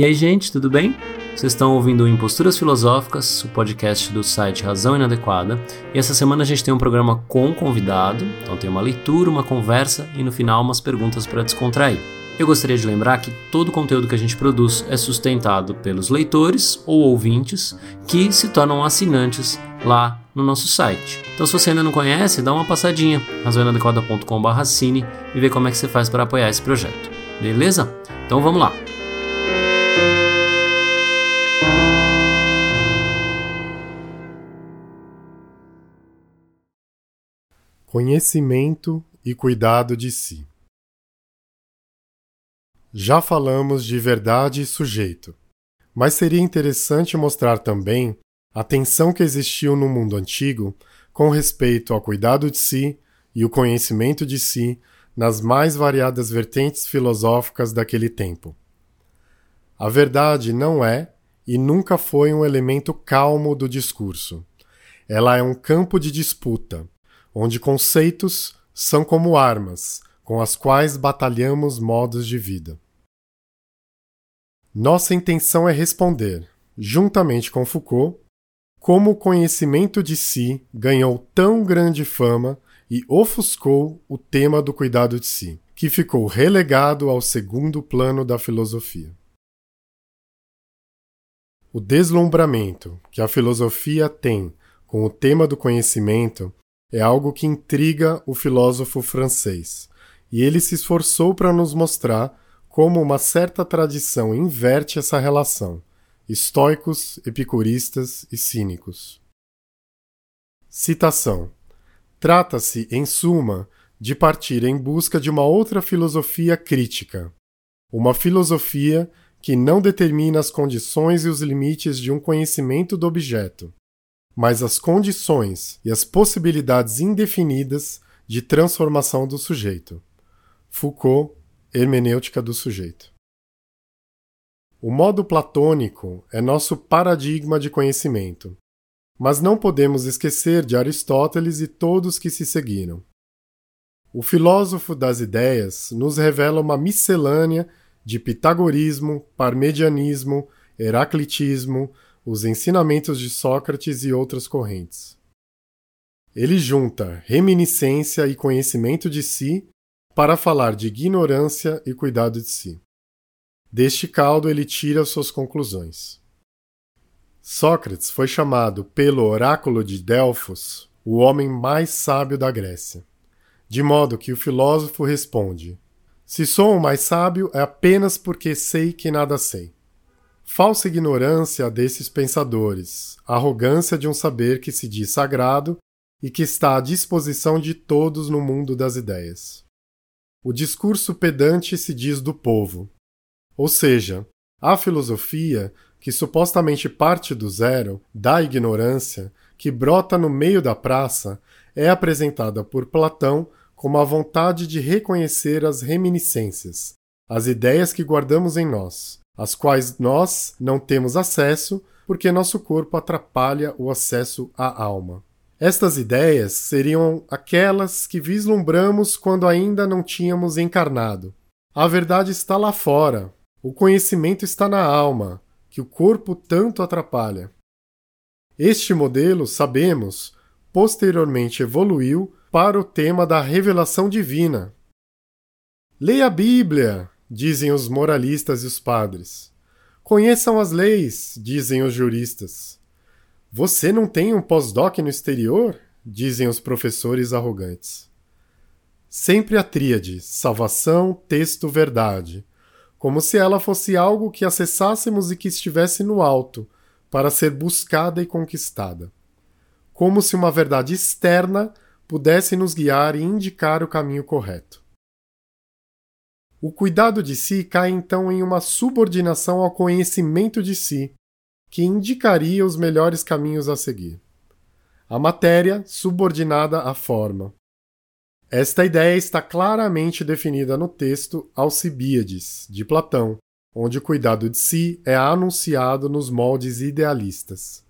E aí, gente, tudo bem? Vocês estão ouvindo Imposturas Filosóficas, o podcast do site Razão Inadequada. E essa semana a gente tem um programa com convidado, então tem uma leitura, uma conversa e no final umas perguntas para descontrair. Eu gostaria de lembrar que todo o conteúdo que a gente produz é sustentado pelos leitores ou ouvintes que se tornam assinantes lá no nosso site. Então, se você ainda não conhece, dá uma passadinha razãoinadequada.com/cine e vê como é que você faz para apoiar esse projeto. Beleza? Então vamos lá. Conhecimento e cuidado de si. Já falamos de verdade e sujeito, mas seria interessante mostrar também a tensão que existiu no mundo antigo com respeito ao cuidado de si e o conhecimento de si nas mais variadas vertentes filosóficas daquele tempo. A verdade não é e nunca foi um elemento calmo do discurso. Ela é um campo de disputa onde conceitos são como armas com as quais batalhamos modos de vida. Nossa intenção é responder, juntamente com Foucault, como o conhecimento de si ganhou tão grande fama e ofuscou o tema do cuidado de si, que ficou relegado ao segundo plano da filosofia. O deslumbramento que a filosofia tem com o tema do conhecimento é algo que intriga o filósofo francês, e ele se esforçou para nos mostrar como uma certa tradição inverte essa relação, estoicos, epicuristas e cínicos. Citação: Trata-se, em suma, de partir em busca de uma outra filosofia crítica, uma filosofia que não determina as condições e os limites de um conhecimento do objeto, mas as condições e as possibilidades indefinidas de transformação do sujeito. Foucault, Hermenêutica do Sujeito. O modo platônico é nosso paradigma de conhecimento, mas não podemos esquecer de Aristóteles e todos que se seguiram. O filósofo das ideias nos revela uma miscelânea de pitagorismo, parmedianismo, heraclitismo, os ensinamentos de Sócrates e outras correntes. Ele junta reminiscência e conhecimento de si para falar de ignorância e cuidado de si. Deste caldo ele tira suas conclusões. Sócrates foi chamado pelo oráculo de Delfos o homem mais sábio da Grécia, de modo que o filósofo responde: Se sou o mais sábio é apenas porque sei que nada sei. Falsa ignorância desses pensadores, arrogância de um saber que se diz sagrado e que está à disposição de todos no mundo das ideias. O discurso pedante se diz do povo. Ou seja, a filosofia, que supostamente parte do zero, da ignorância, que brota no meio da praça, é apresentada por Platão como a vontade de reconhecer as reminiscências, as ideias que guardamos em nós, às quais nós não temos acesso porque nosso corpo atrapalha o acesso à alma. Estas ideias seriam aquelas que vislumbramos quando ainda não tínhamos encarnado. A verdade está lá fora, o conhecimento está na alma, que o corpo tanto atrapalha. Este modelo, sabemos, posteriormente evoluiu para o tema da revelação divina. Leia a Bíblia, dizem os moralistas e os padres. Conheçam as leis, dizem os juristas. Você não tem um pós-doc no exterior? dizem os professores arrogantes. Sempre a tríade salvação, texto, verdade, como se ela fosse algo que acessássemos e que estivesse no alto, para ser buscada e conquistada. Como se uma verdade externa pudesse nos guiar e indicar o caminho correto. O cuidado de si cai então em uma subordinação ao conhecimento de si, que indicaria os melhores caminhos a seguir. A matéria subordinada à forma. Esta ideia está claramente definida no texto Alcibíades, de Platão, onde o cuidado de si é anunciado nos moldes idealistas.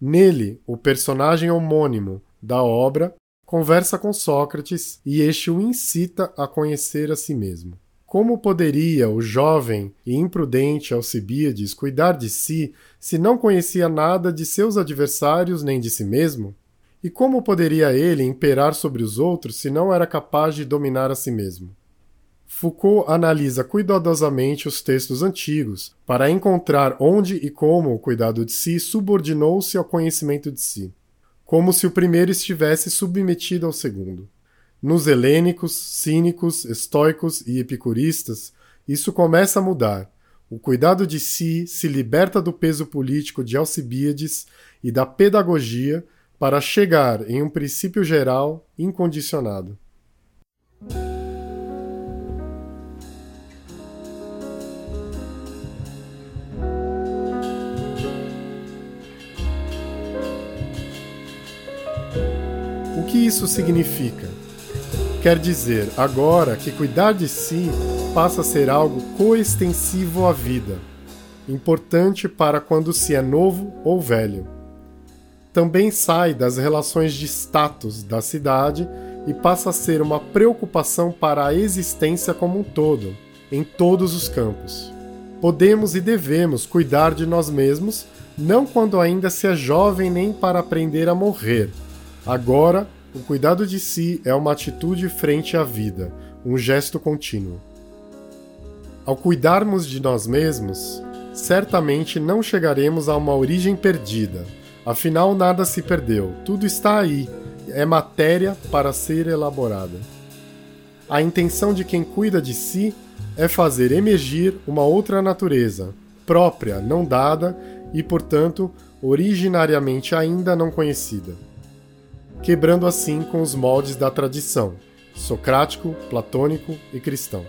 Nele, o personagem homônimo da obra conversa com Sócrates e este o incita a conhecer a si mesmo. Como poderia o jovem e imprudente Alcibíades cuidar de si se não conhecia nada de seus adversários nem de si mesmo? E como poderia ele imperar sobre os outros se não era capaz de dominar a si mesmo? Foucault analisa cuidadosamente os textos antigos para encontrar onde e como o cuidado de si subordinou-se ao conhecimento de si como se o primeiro estivesse submetido ao segundo. Nos helênicos, cínicos, estoicos e epicuristas, isso começa a mudar. O cuidado de si se liberta do peso político de Alcibíades e da pedagogia para chegar em um princípio geral incondicionado. que isso significa? Quer dizer, agora que cuidar de si passa a ser algo coextensivo à vida, importante para quando se é novo ou velho. Também sai das relações de status da cidade e passa a ser uma preocupação para a existência como um todo, em todos os campos. Podemos e devemos cuidar de nós mesmos, não quando ainda se é jovem nem para aprender a morrer. Agora, o cuidado de si é uma atitude frente à vida, um gesto contínuo. Ao cuidarmos de nós mesmos, certamente não chegaremos a uma origem perdida. Afinal, nada se perdeu, tudo está aí, é matéria para ser elaborada. A intenção de quem cuida de si é fazer emergir uma outra natureza, própria, não dada e, portanto, originariamente ainda não conhecida quebrando assim com os moldes da tradição, socrático, platônico e cristão.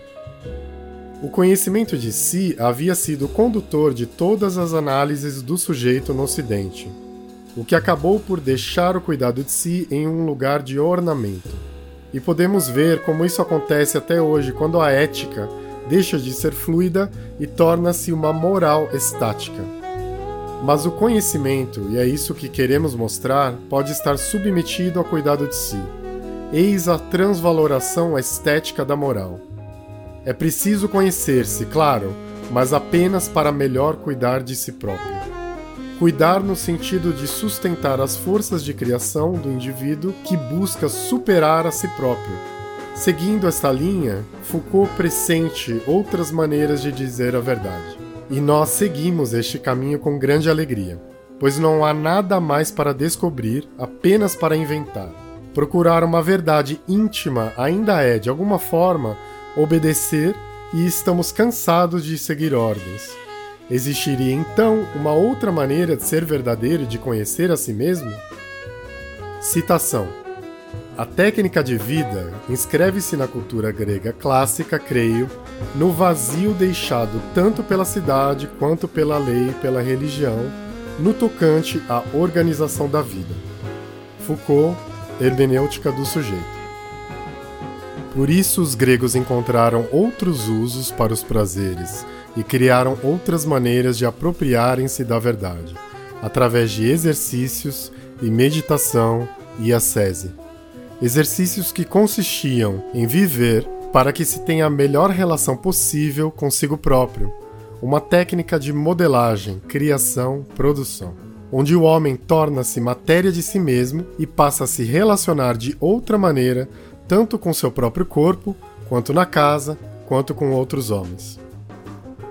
O conhecimento de si havia sido o condutor de todas as análises do sujeito no Ocidente, o que acabou por deixar o cuidado de si em um lugar de ornamento. E podemos ver como isso acontece até hoje quando a ética deixa de ser fluida e torna-se uma moral estática. Mas o conhecimento, e é isso que queremos mostrar, pode estar submetido ao cuidado de si. Eis a transvaloração estética da moral. É preciso conhecer-se, claro, mas apenas para melhor cuidar de si próprio. Cuidar no sentido de sustentar as forças de criação do indivíduo que busca superar a si próprio. Seguindo esta linha, Foucault pressente outras maneiras de dizer a verdade. E nós seguimos este caminho com grande alegria, pois não há nada mais para descobrir, apenas para inventar. Procurar uma verdade íntima ainda é, de alguma forma, obedecer e estamos cansados de seguir ordens. Existiria então uma outra maneira de ser verdadeiro e de conhecer a si mesmo? Citação a técnica de vida inscreve-se na cultura grega clássica, creio, no vazio deixado tanto pela cidade quanto pela lei e pela religião, no tocante à organização da vida. Foucault, Hermenêutica do Sujeito. Por isso os gregos encontraram outros usos para os prazeres e criaram outras maneiras de apropriarem-se da verdade, através de exercícios e meditação e ascese exercícios que consistiam em viver para que se tenha a melhor relação possível consigo próprio, uma técnica de modelagem, criação, produção, onde o homem torna-se matéria de si mesmo e passa a se relacionar de outra maneira, tanto com seu próprio corpo, quanto na casa, quanto com outros homens.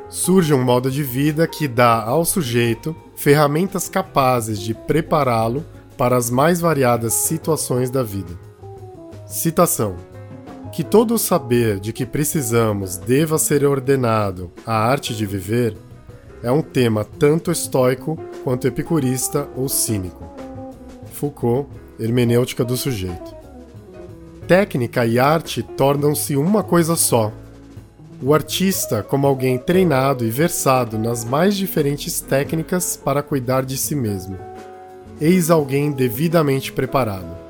Surge um modo de vida que dá ao sujeito ferramentas capazes de prepará-lo para as mais variadas situações da vida. Citação: Que todo o saber de que precisamos deva ser ordenado à arte de viver é um tema tanto estoico quanto epicurista ou cínico. Foucault, Hermenêutica do Sujeito. Técnica e arte tornam-se uma coisa só. O artista, como alguém treinado e versado nas mais diferentes técnicas para cuidar de si mesmo. Eis alguém devidamente preparado.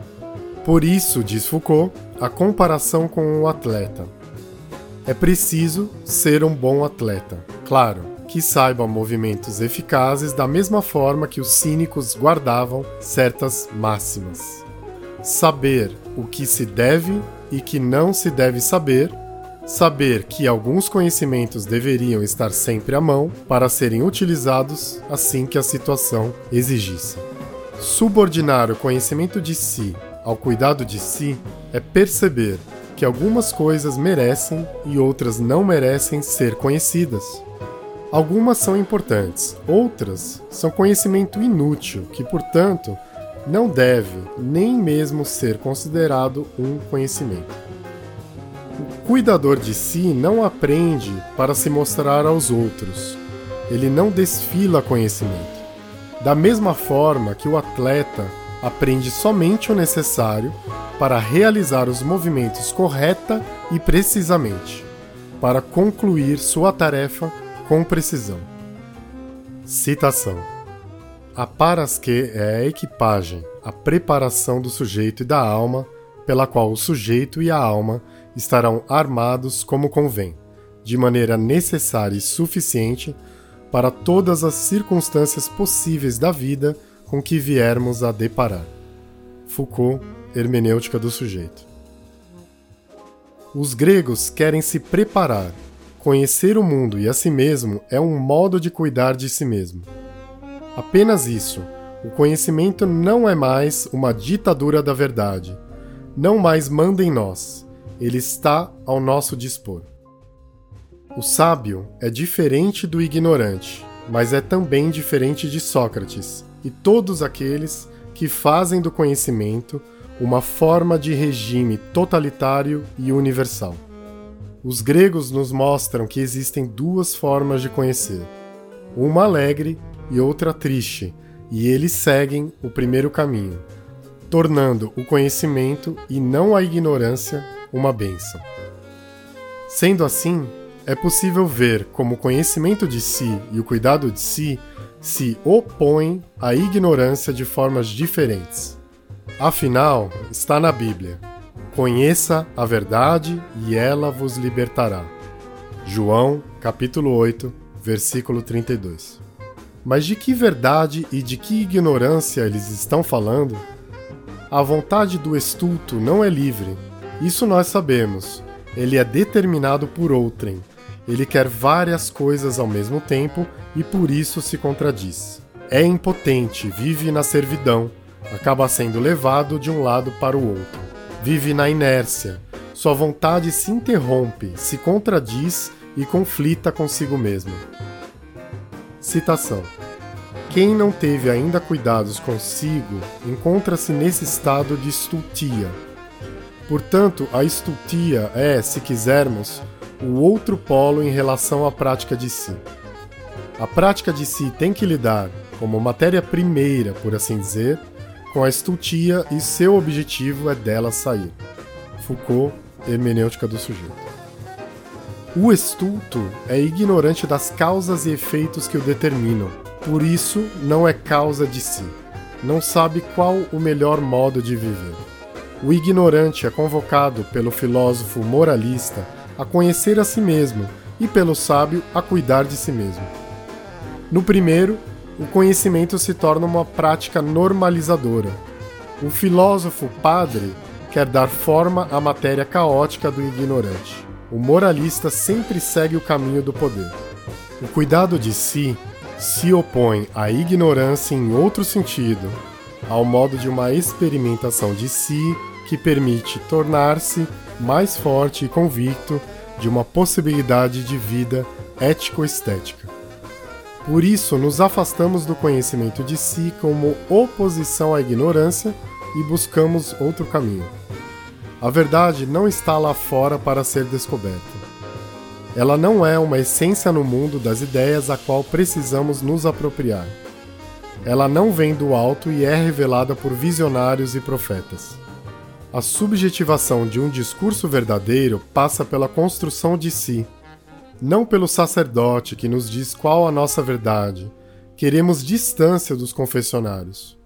Por isso, diz Foucault, a comparação com o atleta. É preciso ser um bom atleta. Claro, que saiba movimentos eficazes da mesma forma que os cínicos guardavam certas máximas. Saber o que se deve e que não se deve saber, saber que alguns conhecimentos deveriam estar sempre à mão para serem utilizados assim que a situação exigisse. Subordinar o conhecimento de si ao cuidado de si é perceber que algumas coisas merecem e outras não merecem ser conhecidas. Algumas são importantes, outras são conhecimento inútil, que, portanto, não deve nem mesmo ser considerado um conhecimento. O cuidador de si não aprende para se mostrar aos outros. Ele não desfila conhecimento. Da mesma forma que o atleta aprende somente o necessário para realizar os movimentos correta e precisamente, para concluir sua tarefa com precisão. Citação: A parasque é a equipagem, a preparação do sujeito e da alma, pela qual o sujeito e a alma estarão armados como convém, de maneira necessária e suficiente para todas as circunstâncias possíveis da vida com que viermos a deparar. Foucault, Hermenêutica do Sujeito. Os gregos querem se preparar. Conhecer o mundo e a si mesmo é um modo de cuidar de si mesmo. Apenas isso. O conhecimento não é mais uma ditadura da verdade. Não mais manda em nós. Ele está ao nosso dispor. O sábio é diferente do ignorante, mas é também diferente de Sócrates e todos aqueles que fazem do conhecimento uma forma de regime totalitário e universal. Os gregos nos mostram que existem duas formas de conhecer, uma alegre e outra triste, e eles seguem o primeiro caminho, tornando o conhecimento e não a ignorância uma bênção. Sendo assim, é possível ver como o conhecimento de si e o cuidado de si se opõem à ignorância de formas diferentes. Afinal, está na Bíblia: Conheça a verdade e ela vos libertará. João, capítulo 8, versículo 32. Mas de que verdade e de que ignorância eles estão falando? A vontade do estulto não é livre. Isso nós sabemos. Ele é determinado por outrem ele quer várias coisas ao mesmo tempo e por isso se contradiz. É impotente, vive na servidão, acaba sendo levado de um lado para o outro. Vive na inércia, sua vontade se interrompe, se contradiz e conflita consigo mesmo. Citação: Quem não teve ainda cuidados consigo encontra-se nesse estado de estultia. Portanto, a estultia é, se quisermos, o outro polo em relação à prática de si. A prática de si tem que lidar, como matéria primeira, por assim dizer, com a estultia e seu objetivo é dela sair. Foucault, Hermenêutica do Sujeito. O estulto é ignorante das causas e efeitos que o determinam, por isso não é causa de si. Não sabe qual o melhor modo de viver. O ignorante é convocado pelo filósofo moralista a conhecer a si mesmo, e pelo sábio a cuidar de si mesmo. No primeiro, o conhecimento se torna uma prática normalizadora. O filósofo padre quer dar forma à matéria caótica do ignorante. O moralista sempre segue o caminho do poder. O cuidado de si se opõe à ignorância em outro sentido, ao modo de uma experimentação de si que permite tornar-se mais forte e convicto de uma possibilidade de vida ético-estética. Por isso, nos afastamos do conhecimento de si como oposição à ignorância e buscamos outro caminho. A verdade não está lá fora para ser descoberta. Ela não é uma essência no mundo das ideias a qual precisamos nos apropriar. Ela não vem do alto e é revelada por visionários e profetas. A subjetivação de um discurso verdadeiro passa pela construção de si, não pelo sacerdote que nos diz qual a nossa verdade. Queremos distância dos confessionários.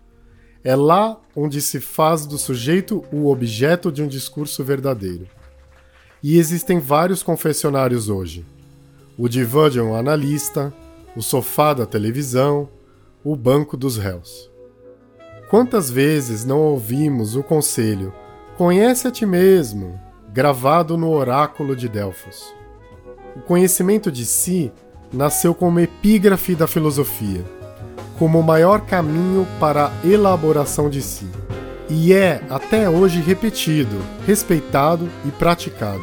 É lá onde se faz do sujeito o objeto de um discurso verdadeiro. E existem vários confessionários hoje. O divã de um analista, o sofá da televisão, o banco dos réus. Quantas vezes não ouvimos o conselho Conhece a ti mesmo, gravado no oráculo de Delfos? O conhecimento de si nasceu como epígrafe da filosofia, como o maior caminho para a elaboração de si, e é até hoje repetido, respeitado e praticado.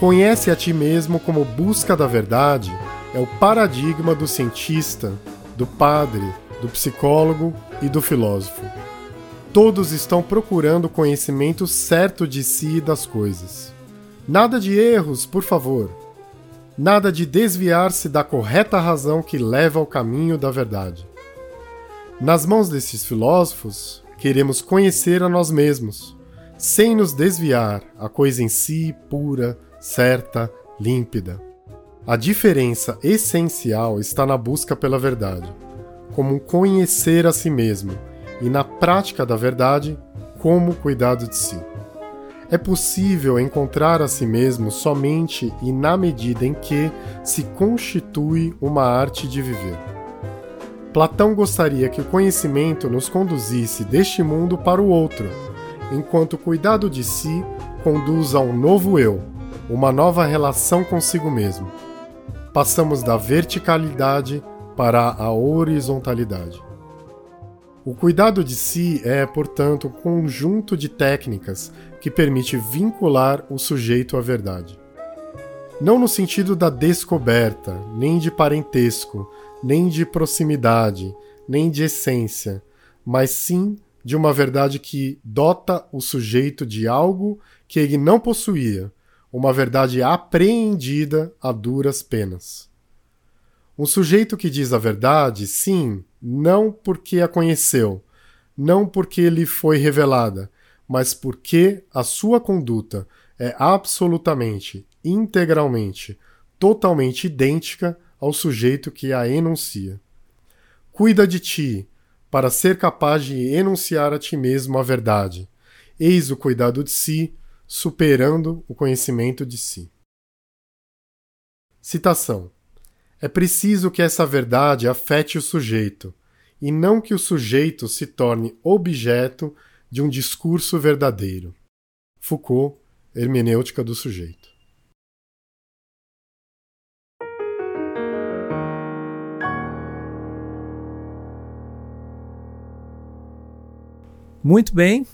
Conhece a ti mesmo como busca da verdade é o paradigma do cientista, do padre, do psicólogo e do filósofo. Todos estão procurando o conhecimento certo de si e das coisas. Nada de erros, por favor. Nada de desviar-se da correta razão que leva ao caminho da verdade. Nas mãos desses filósofos, queremos conhecer a nós mesmos, sem nos desviar a coisa em si pura, certa, límpida. A diferença essencial está na busca pela verdade, como conhecer a si mesmo, e na prática da verdade, como cuidado de si. É possível encontrar a si mesmo somente e na medida em que se constitui uma arte de viver. Platão gostaria que o conhecimento nos conduzisse deste mundo para o outro, enquanto o cuidado de si conduz a um novo eu, uma nova relação consigo mesmo passamos da verticalidade para a horizontalidade. O cuidado de si é, portanto, um conjunto de técnicas que permite vincular o sujeito à verdade. Não no sentido da descoberta, nem de parentesco, nem de proximidade, nem de essência, mas sim de uma verdade que dota o sujeito de algo que ele não possuía, uma verdade apreendida a duras penas. Um sujeito que diz a verdade, sim, não porque a conheceu, não porque lhe foi revelada, mas porque a sua conduta é absolutamente, integralmente, totalmente idêntica ao sujeito que a enuncia. Cuida de ti, para ser capaz de enunciar a ti mesmo a verdade. Eis o cuidado de si, superando o conhecimento de si. Citação: É preciso que essa verdade afete o sujeito, e não que o sujeito se torne objeto de um discurso verdadeiro. Foucault, Hermenêutica do Sujeito. Muito bem,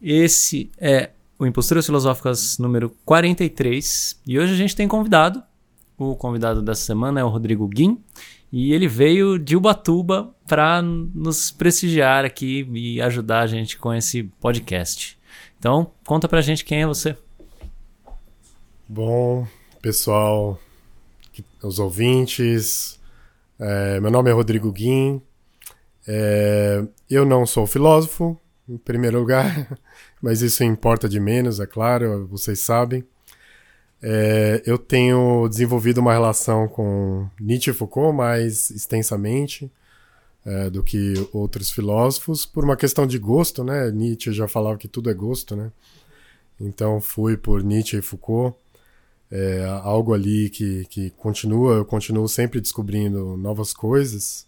esse é o Imposturas Filosóficas número 43. E hoje a gente tem convidado. O convidado dessa semana é o Rodrigo Guim. E ele veio de Ubatuba para nos prestigiar aqui e ajudar a gente com esse podcast. Então, conta pra gente quem é você. Bom, pessoal, os ouvintes, é, meu nome é Rodrigo Guim. É, eu não sou filósofo, em primeiro lugar. mas isso importa de menos, é claro, vocês sabem. É, eu tenho desenvolvido uma relação com Nietzsche e Foucault mais extensamente é, do que outros filósofos, por uma questão de gosto, né? Nietzsche já falava que tudo é gosto, né? Então fui por Nietzsche e Foucault. É, algo ali que, que continua, eu continuo sempre descobrindo novas coisas.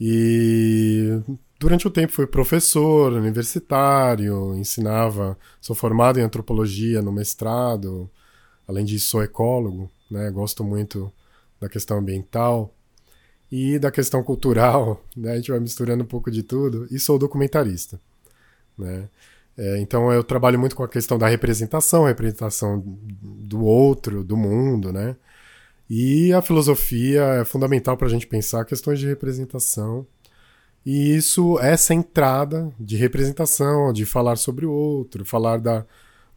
E durante o tempo fui professor universitário, ensinava, sou formado em antropologia no mestrado, além disso sou ecólogo, né, gosto muito da questão ambiental e da questão cultural, né, a gente vai misturando um pouco de tudo, e sou documentarista, né. É, então eu trabalho muito com a questão da representação, representação do outro, do mundo, né, e a filosofia é fundamental para a gente pensar questões de representação. E isso, essa entrada de representação, de falar sobre o outro, falar da,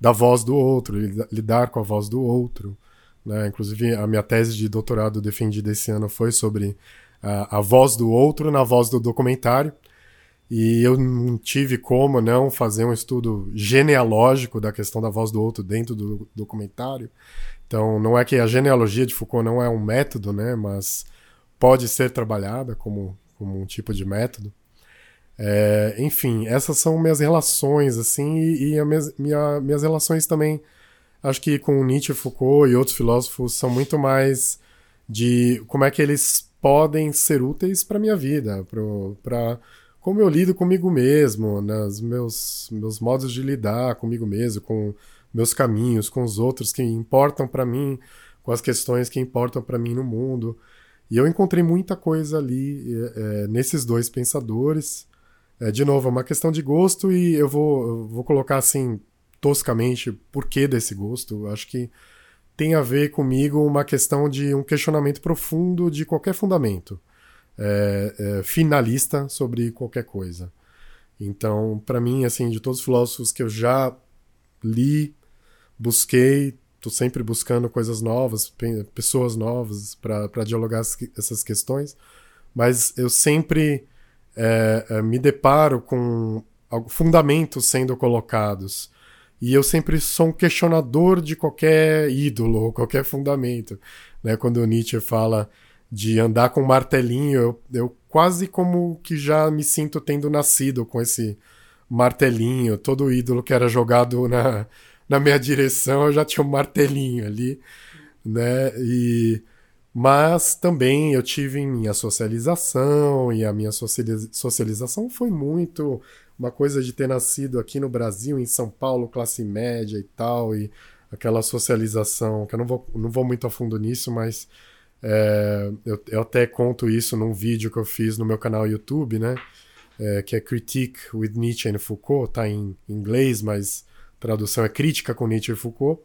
da voz do outro, lidar com a voz do outro. Né? Inclusive, a minha tese de doutorado defendida esse ano foi sobre a, a voz do outro na voz do documentário. E eu não tive como não fazer um estudo genealógico da questão da voz do outro dentro do documentário. Então, não é que a genealogia de Foucault não é um método, né? Mas pode ser trabalhada como como um tipo de método. É, enfim, essas são minhas relações, assim, e, e minhas, minha, minhas relações também acho que com Nietzsche, Foucault e outros filósofos são muito mais de como é que eles podem ser úteis para minha vida, para como eu lido comigo mesmo, nos meus, meus modos de lidar comigo mesmo, com meus caminhos, com os outros que importam para mim, com as questões que importam para mim no mundo. E eu encontrei muita coisa ali é, nesses dois pensadores. É, de novo, é uma questão de gosto e eu vou, eu vou colocar assim, toscamente, por que desse gosto. Eu acho que tem a ver comigo uma questão de um questionamento profundo de qualquer fundamento é, é, finalista sobre qualquer coisa. Então, para mim, assim, de todos os filósofos que eu já li, busquei, tô sempre buscando coisas novas, pessoas novas para dialogar essas questões, mas eu sempre é, é, me deparo com fundamentos sendo colocados. E eu sempre sou um questionador de qualquer ídolo, qualquer fundamento. Né? Quando Nietzsche fala de andar com martelinho, eu, eu quase como que já me sinto tendo nascido com esse martelinho. Todo ídolo que era jogado na, na minha direção, eu já tinha um martelinho ali, né? E mas também eu tive minha socialização e a minha socialização foi muito uma coisa de ter nascido aqui no Brasil, em São Paulo, classe média e tal, e aquela socialização, que eu não vou, não vou muito a fundo nisso, mas é, eu, eu, até conto isso num vídeo que eu fiz no meu canal YouTube, né? É, que é Critique with Nietzsche and Foucault, tá em inglês, mas tradução é Crítica com Nietzsche e Foucault.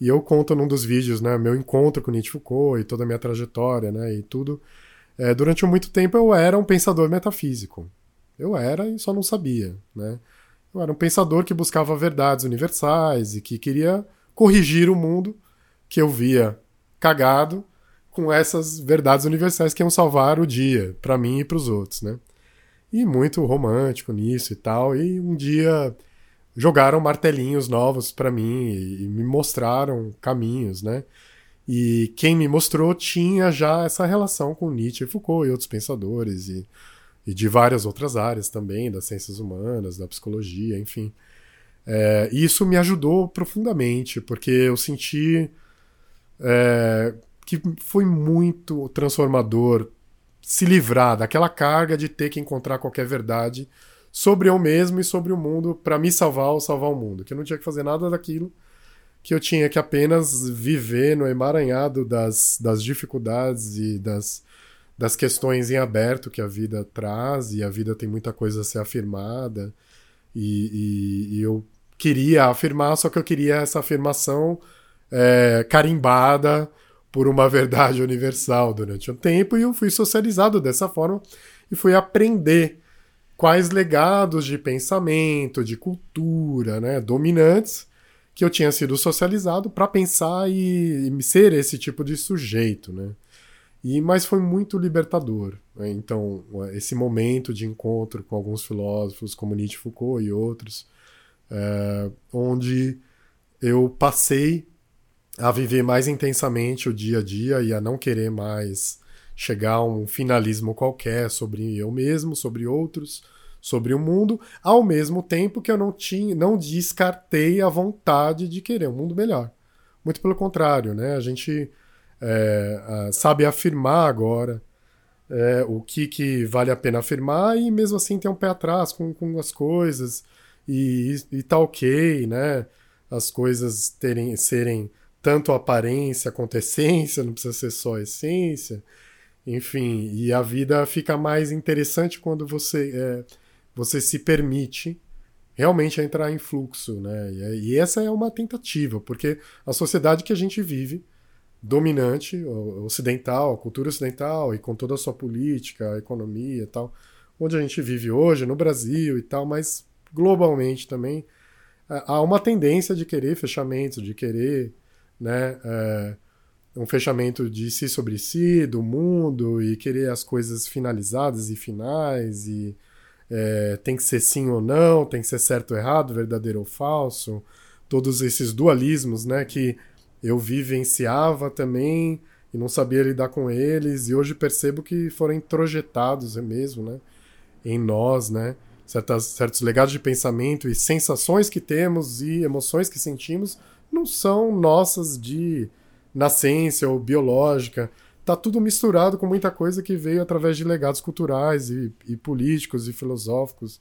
E eu conto num dos vídeos, né, meu encontro com Nietzsche Foucault e toda a minha trajetória, né, e tudo. É, durante muito tempo eu era um pensador metafísico. Eu era e só não sabia, né? Eu era um pensador que buscava verdades universais e que queria corrigir o mundo que eu via cagado com essas verdades universais que iam salvar o dia, para mim e para os outros, né? E muito romântico nisso e tal. E um dia jogaram martelinhos novos para mim e, me mostraram caminhos, né? E quem me mostrou tinha já essa relação com Nietzsche e Foucault e outros pensadores e, e de várias outras áreas também, das ciências humanas, da psicologia, enfim. É, e isso me ajudou profundamente, porque eu senti é, que foi muito transformador se livrar daquela carga de ter que encontrar qualquer verdade sobre eu mesmo e sobre o mundo para me salvar ou salvar o mundo. Que eu não tinha que fazer nada daquilo, que eu tinha que apenas viver no emaranhado das, das dificuldades e das, das questões em aberto que a vida traz, e a vida tem muita coisa a ser afirmada, e, e, e eu queria afirmar, só que eu queria essa afirmação é, carimbada por uma verdade universal durante um tempo e eu fui socializado dessa forma e fui aprender quais legados de pensamento, de cultura, né, dominantes que eu tinha sido socializado para pensar e, e, ser esse tipo de sujeito, né? E mas foi muito libertador. Né? Então esse momento de encontro com alguns filósofos como Nietzsche, Foucault e outros, é, onde eu passei a viver mais intensamente o dia a dia e a não querer mais chegar a um finalismo qualquer sobre eu mesmo, sobre outros, sobre o mundo, ao mesmo tempo que eu não tinha, não descartei a vontade de querer um mundo melhor. Muito pelo contrário, né? A gente é, sabe afirmar agora é, o que, que vale a pena afirmar e mesmo assim tem um pé atrás com, com as coisas e, e tá ok, né? As coisas terem serem tanto aparência quanto essência, não precisa ser só essência. Enfim, e a vida fica mais interessante quando você, é, você se permite realmente entrar em fluxo, né? E, e, essa é uma tentativa, porque a sociedade que a gente vive, dominante, ocidental, cultura ocidental, e com toda a sua política, a economia e tal, onde a gente vive hoje, no Brasil e tal, mas globalmente também, há uma tendência de querer fechamento, de querer né? É, um fechamento de si sobre si, do mundo, e querer as coisas finalizadas e finais, e é, tem que ser sim ou não, tem que ser certo ou errado, verdadeiro ou falso, todos esses dualismos, né, que eu vivenciava também e não sabia lidar com eles, e hoje percebo que foram introjetados mesmo, né, em nós, né, certas, certos legados de pensamento e sensações que temos e emoções que sentimos não são nossas de nascença ou biológica. Tá tudo misturado com muita coisa que veio através de legados culturais e, e políticos e filosóficos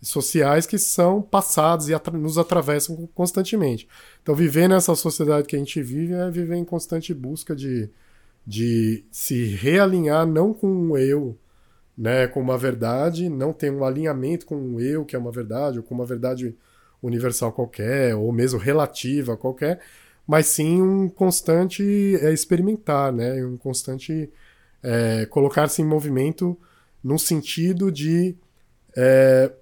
e sociais que são passados e atra nos atravessam constantemente. Então, viver nessa sociedade que a gente vive é viver em constante busca de, de se realinhar não com o eu, né, com uma verdade, não ter um alinhamento com o eu, que é uma verdade, ou com uma verdade universal qualquer, ou mesmo relativa qualquer, mas sim um constante é, experimentar, né, um constante é, colocar-se em movimento no sentido de é,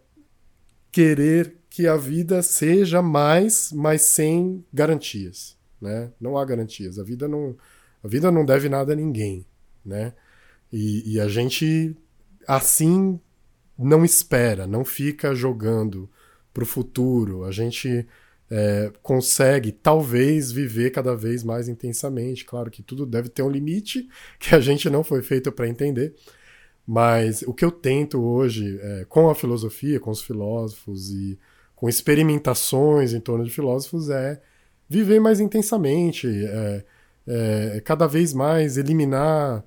querer que a vida seja mais, mas sem garantias, né? Não há garantias. A vida não, a vida não deve nada a ninguém, né? E, e a gente assim não espera, não fica jogando para o futuro. A gente é, consegue, talvez, viver cada vez mais intensamente. Claro que tudo deve ter um limite que a gente não foi feito para entender. Mas o que eu tento hoje, é, com a filosofia, com os filósofos e com experimentações em torno de filósofos, é viver mais intensamente, é, é, cada vez mais eliminar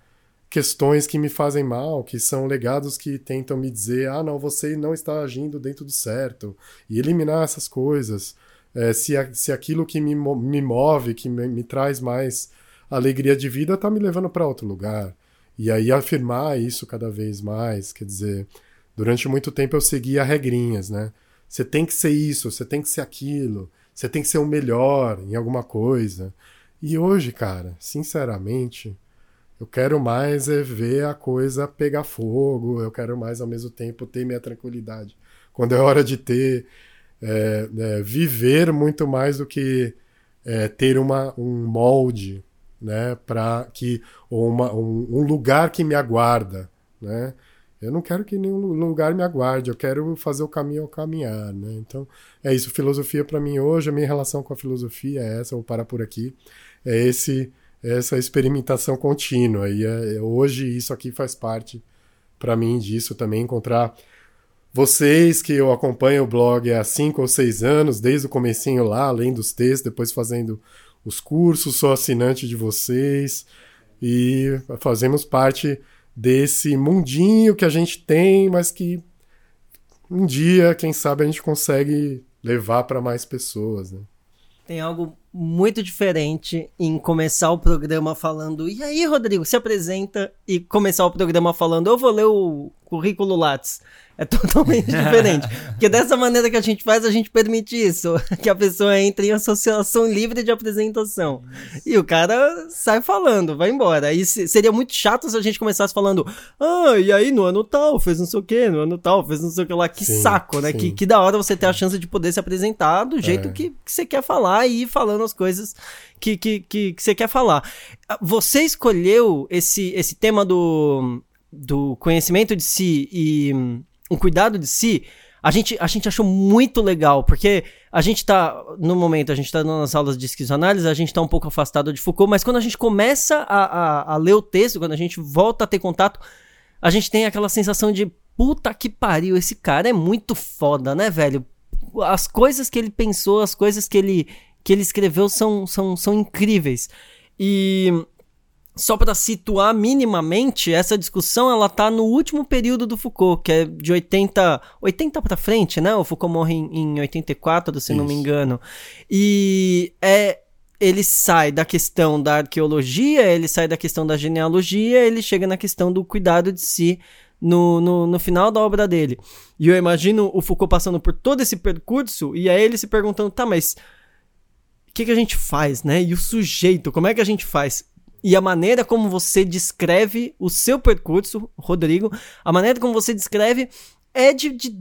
questões que me fazem mal, que são legados que tentam me dizer, ah, não, você não está agindo dentro do certo, e eliminar essas coisas. É, se, a, se aquilo que me, me move, que me, me traz mais alegria de vida, está me levando para outro lugar. E aí afirmar isso cada vez mais, quer dizer, durante muito tempo eu seguia regrinhas, né? Você tem que ser isso, você tem que ser aquilo, você tem que ser o melhor em alguma coisa. E hoje, cara, sinceramente, eu quero mais é ver a coisa pegar fogo, eu quero mais ao mesmo tempo ter minha tranquilidade. Quando é hora de ter, é, é, viver muito mais do que é, ter uma, um molde, né, para que ou uma, um, um, lugar que me aguarda, né? Eu não quero que nenhum lugar me aguarde, eu quero fazer o caminho ao caminhar, né? Então, é isso, filosofia para mim hoje, a minha relação com a filosofia é essa, vou parar por aqui. É esse essa experimentação contínua. E é, hoje isso aqui faz parte para mim disso também encontrar vocês que eu acompanho o blog há cinco ou seis anos, desde o comecinho lá, além dos textos, depois fazendo os cursos, sou assinante de vocês e fazemos parte desse mundinho que a gente tem, mas que um dia, quem sabe, a gente consegue levar para mais pessoas. Né? Tem algo muito diferente em começar o programa falando e aí, Rodrigo, se apresenta e começar o programa falando eu vou ler o currículo Lattes. É totalmente diferente. Porque dessa maneira que a gente faz, a gente permite isso. Que a pessoa entre em associação livre de apresentação. E o cara sai falando, vai embora. Aí seria muito chato se a gente começasse falando, ah, e aí no ano tal, fez não sei o que, no ano tal, fez não sei o que lá. Que sim, saco, né? Que, que da hora você ter a chance de poder se apresentar do jeito é. que, que você quer falar e ir falando as coisas que, que, que, que você quer falar. Você escolheu esse, esse tema do, do conhecimento de si e um cuidado de si, a gente, a gente achou muito legal, porque a gente tá, no momento, a gente tá nas aulas de esquizoanálise, a gente tá um pouco afastado de Foucault, mas quando a gente começa a, a, a ler o texto, quando a gente volta a ter contato, a gente tem aquela sensação de puta que pariu, esse cara é muito foda, né, velho? As coisas que ele pensou, as coisas que ele, que ele escreveu são, são, são incríveis. E só para situar minimamente, essa discussão ela tá no último período do Foucault, que é de 80, 80 para frente, né? O Foucault morre em, em 84, se Isso. não me engano. E é ele sai da questão da arqueologia, ele sai da questão da genealogia, ele chega na questão do cuidado de si no, no, no, final da obra dele. E eu imagino o Foucault passando por todo esse percurso e aí ele se perguntando, tá, mas que, que a gente faz, né? E o sujeito, como é que a gente faz? e a maneira como você descreve o seu percurso, Rodrigo, a maneira como você descreve é de, de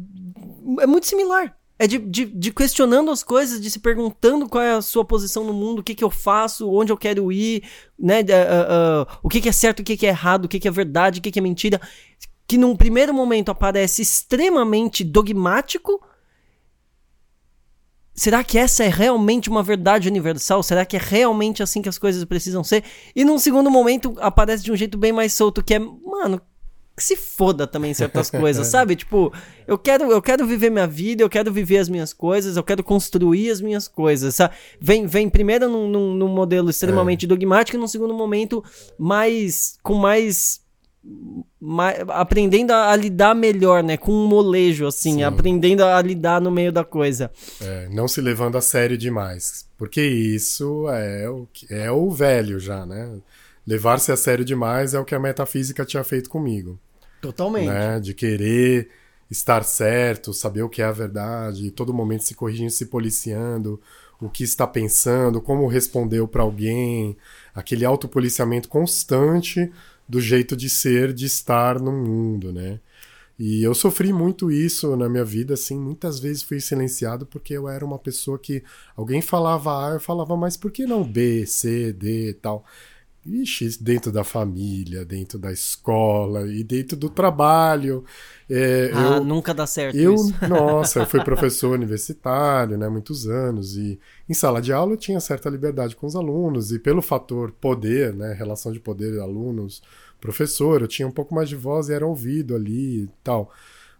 é muito similar. É de, de, de, questionando as coisas, de se perguntando qual é a sua posição no mundo, o que, que eu faço, onde eu quero ir, né? Uh, uh, uh, o que, que é certo, o que, que é errado, o que, que é verdade, o que, que é mentira. Que num primeiro momento aparece extremamente dogmático, Será que essa é realmente uma verdade universal? Será que é realmente assim que as coisas precisam ser? E num segundo momento aparece de um jeito bem mais solto, que é, mano, que se foda também certas coisas, sabe? Tipo, eu quero, eu quero viver minha vida, eu quero viver as minhas coisas, eu quero construir as minhas coisas, sabe? Vem, vem primeiro num, num, num modelo extremamente é. dogmático e num segundo momento mais, com mais aprendendo a, lidar melhor, né? Com um molejo, assim, Sim. aprendendo a lidar no meio da coisa. É, não se levando a sério demais. Porque isso é o, é o velho já, né? Levar-se a sério demais é o que a metafísica tinha feito comigo. Totalmente. Né? De querer estar certo, saber o que é a verdade, todo momento se corrigindo, se policiando, o que está pensando, como respondeu para alguém, aquele autopoliciamento constante do jeito de ser, de estar no mundo, né? E eu sofri muito isso na minha vida, assim, muitas vezes fui silenciado porque eu era uma pessoa que alguém falava A, eu falava, mas por que não B, C, D e tal? Ixi, dentro da família, dentro da escola e dentro do trabalho. É, ah, eu, nunca dá certo eu, isso. Nossa, eu fui professor universitário, né, muitos anos, e em sala de aula eu tinha certa liberdade com os alunos, e pelo fator poder, né, relação de poder alunos, professor, eu tinha um pouco mais de voz e era ouvido ali e tal.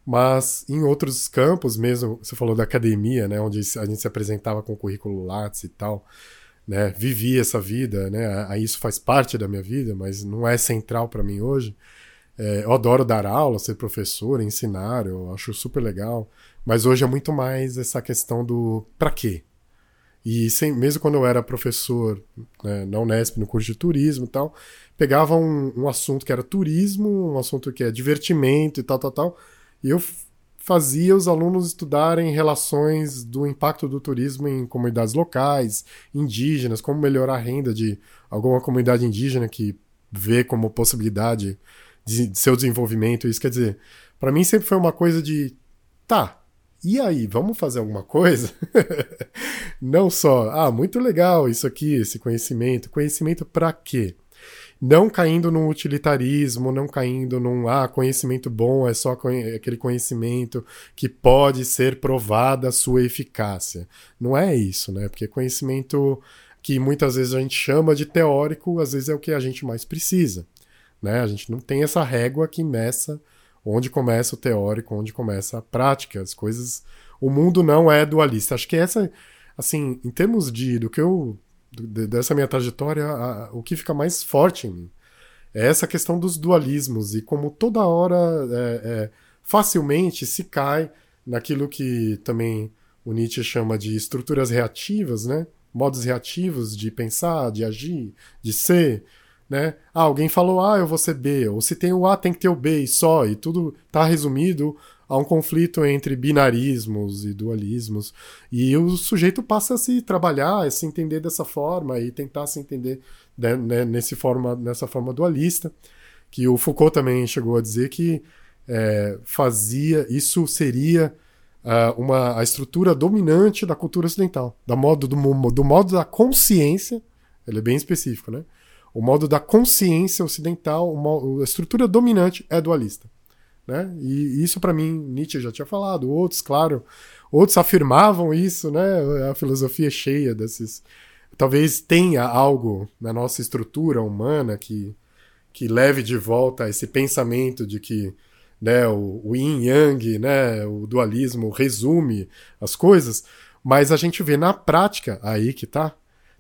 Mas em outros campos, mesmo, você falou da academia, né, onde a gente se apresentava com o currículo Lattes e tal, né, vivi essa vida, né, aí isso faz parte da minha vida, mas não é central para mim hoje. É, eu adoro dar aula, ser professor, ensinar, eu acho super legal, mas hoje é muito mais essa questão do para quê? E sem, mesmo quando eu era professor né, na Unesp, no curso de turismo e tal, pegava um, um assunto que era turismo, um assunto que é divertimento e tal, tal, tal, e eu fazia os alunos estudarem relações do impacto do turismo em comunidades locais, indígenas, como melhorar a renda de alguma comunidade indígena que vê como possibilidade de, seu desenvolvimento. Isso quer dizer, para mim sempre foi uma coisa de, tá, e aí, vamos fazer alguma coisa? Não só, ah, muito legal isso aqui, esse conhecimento. Conhecimento para quê? Não caindo num utilitarismo, não caindo num ah, conhecimento bom é só aquele conhecimento que pode ser provada a sua eficácia. Não é isso, né? Porque conhecimento que muitas vezes a gente chama de teórico, às vezes é o que a gente mais precisa. Né? A gente não tem essa régua que meça onde começa o teórico, onde começa a prática. As coisas. O mundo não é dualista. Acho que essa, assim, em termos de do que eu dessa minha trajetória, a, o que fica mais forte em mim é essa questão dos dualismos e como toda hora é, é, facilmente se cai naquilo que também o Nietzsche chama de estruturas reativas, né? Modos reativos de pensar, de agir, de ser, né? Ah, alguém falou A, eu vou ser B, ou se tem o A, tem que ter o B e só, e tudo está resumido há um conflito entre binarismos e dualismos. E o sujeito passa a se trabalhar, a se entender dessa forma e tentar se entender né, né, nesse forma, nessa forma dualista. Que o Foucault também chegou a dizer que é, fazia, isso seria uh, uma, a estrutura dominante da cultura ocidental, da modo, do, do modo da consciência, ele é bem específico, né? O modo da consciência ocidental, a estrutura dominante é dualista. Né? E isso para mim Nietzsche já tinha falado, outros, claro, outros afirmavam isso, né? A filosofia é cheia desses. Talvez tenha algo na nossa estrutura humana que, que leve de volta esse pensamento de que né, o, o yin yang, né, o dualismo resume as coisas, mas a gente vê na prática aí que tá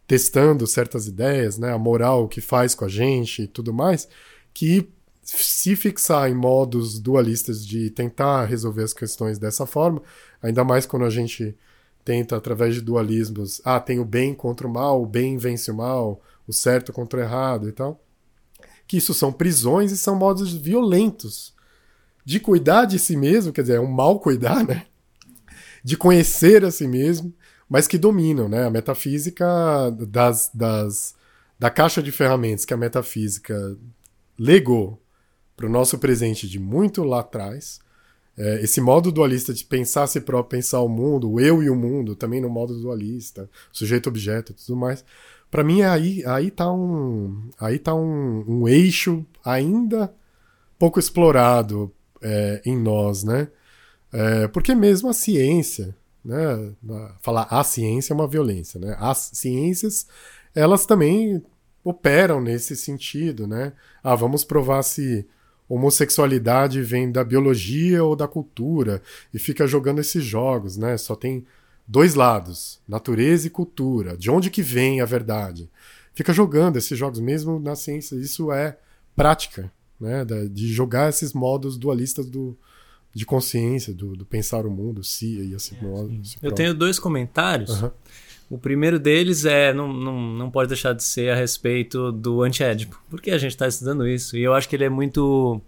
testando certas ideias, né, a moral que faz com a gente e tudo mais, que se fixar em modos dualistas de tentar resolver as questões dessa forma, ainda mais quando a gente tenta, através de dualismos, ah, tem o bem contra o mal, o bem vence o mal, o certo contra o errado e tal, que isso são prisões e são modos violentos de cuidar de si mesmo, quer dizer, é um mal cuidar, né? De conhecer a si mesmo, mas que dominam, né? A metafísica das, das da caixa de ferramentas que a metafísica legou para o nosso presente de muito lá atrás. É, esse modo dualista de pensar a si próprio, pensar o mundo, o eu e o mundo, também no modo dualista, sujeito-objeto e tudo mais. Para mim, aí, aí tá, um, aí tá um, um eixo ainda pouco explorado é, em nós, né? É, porque mesmo a ciência, né? Falar a ciência é uma violência, né? As ciências, elas também operam nesse sentido, né? Ah, vamos provar se homossexualidade vem da biologia ou da cultura e fica jogando esses jogos, né? Só tem dois lados, natureza e cultura. De onde que vem a verdade? Fica jogando esses jogos mesmo na ciência. Isso é prática, né? De jogar esses modos dualistas do, de consciência, do, do pensar o mundo, si e assim. É, modo, Eu tenho dois comentários. Uhum. O primeiro deles é, não, não, não pode deixar de ser a respeito do antiédipo. Porque a gente está estudando isso. E eu acho que ele é muito.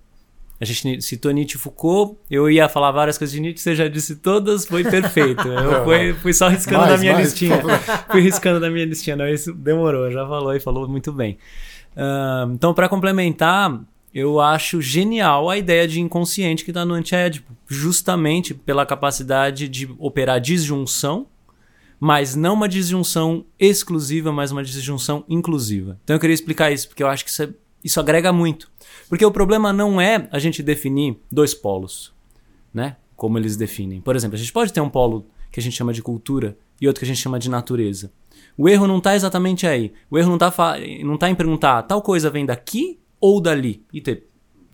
A gente citou Nietzsche e Foucault. Eu ia falar várias coisas de Nietzsche, você já disse todas, foi perfeito. Eu fui, fui só riscando mais, da minha mais, listinha. fui riscando da minha listinha. Não, isso demorou, já falou e falou muito bem. Uh, então, para complementar, eu acho genial a ideia de inconsciente que está no antiédipo. Justamente pela capacidade de operar disjunção mas não uma disjunção exclusiva, mas uma disjunção inclusiva. Então eu queria explicar isso, porque eu acho que isso, é, isso agrega muito. Porque o problema não é a gente definir dois polos, né? Como eles definem. Por exemplo, a gente pode ter um polo que a gente chama de cultura e outro que a gente chama de natureza. O erro não está exatamente aí. O erro não está não tá em perguntar tal coisa vem daqui ou dali.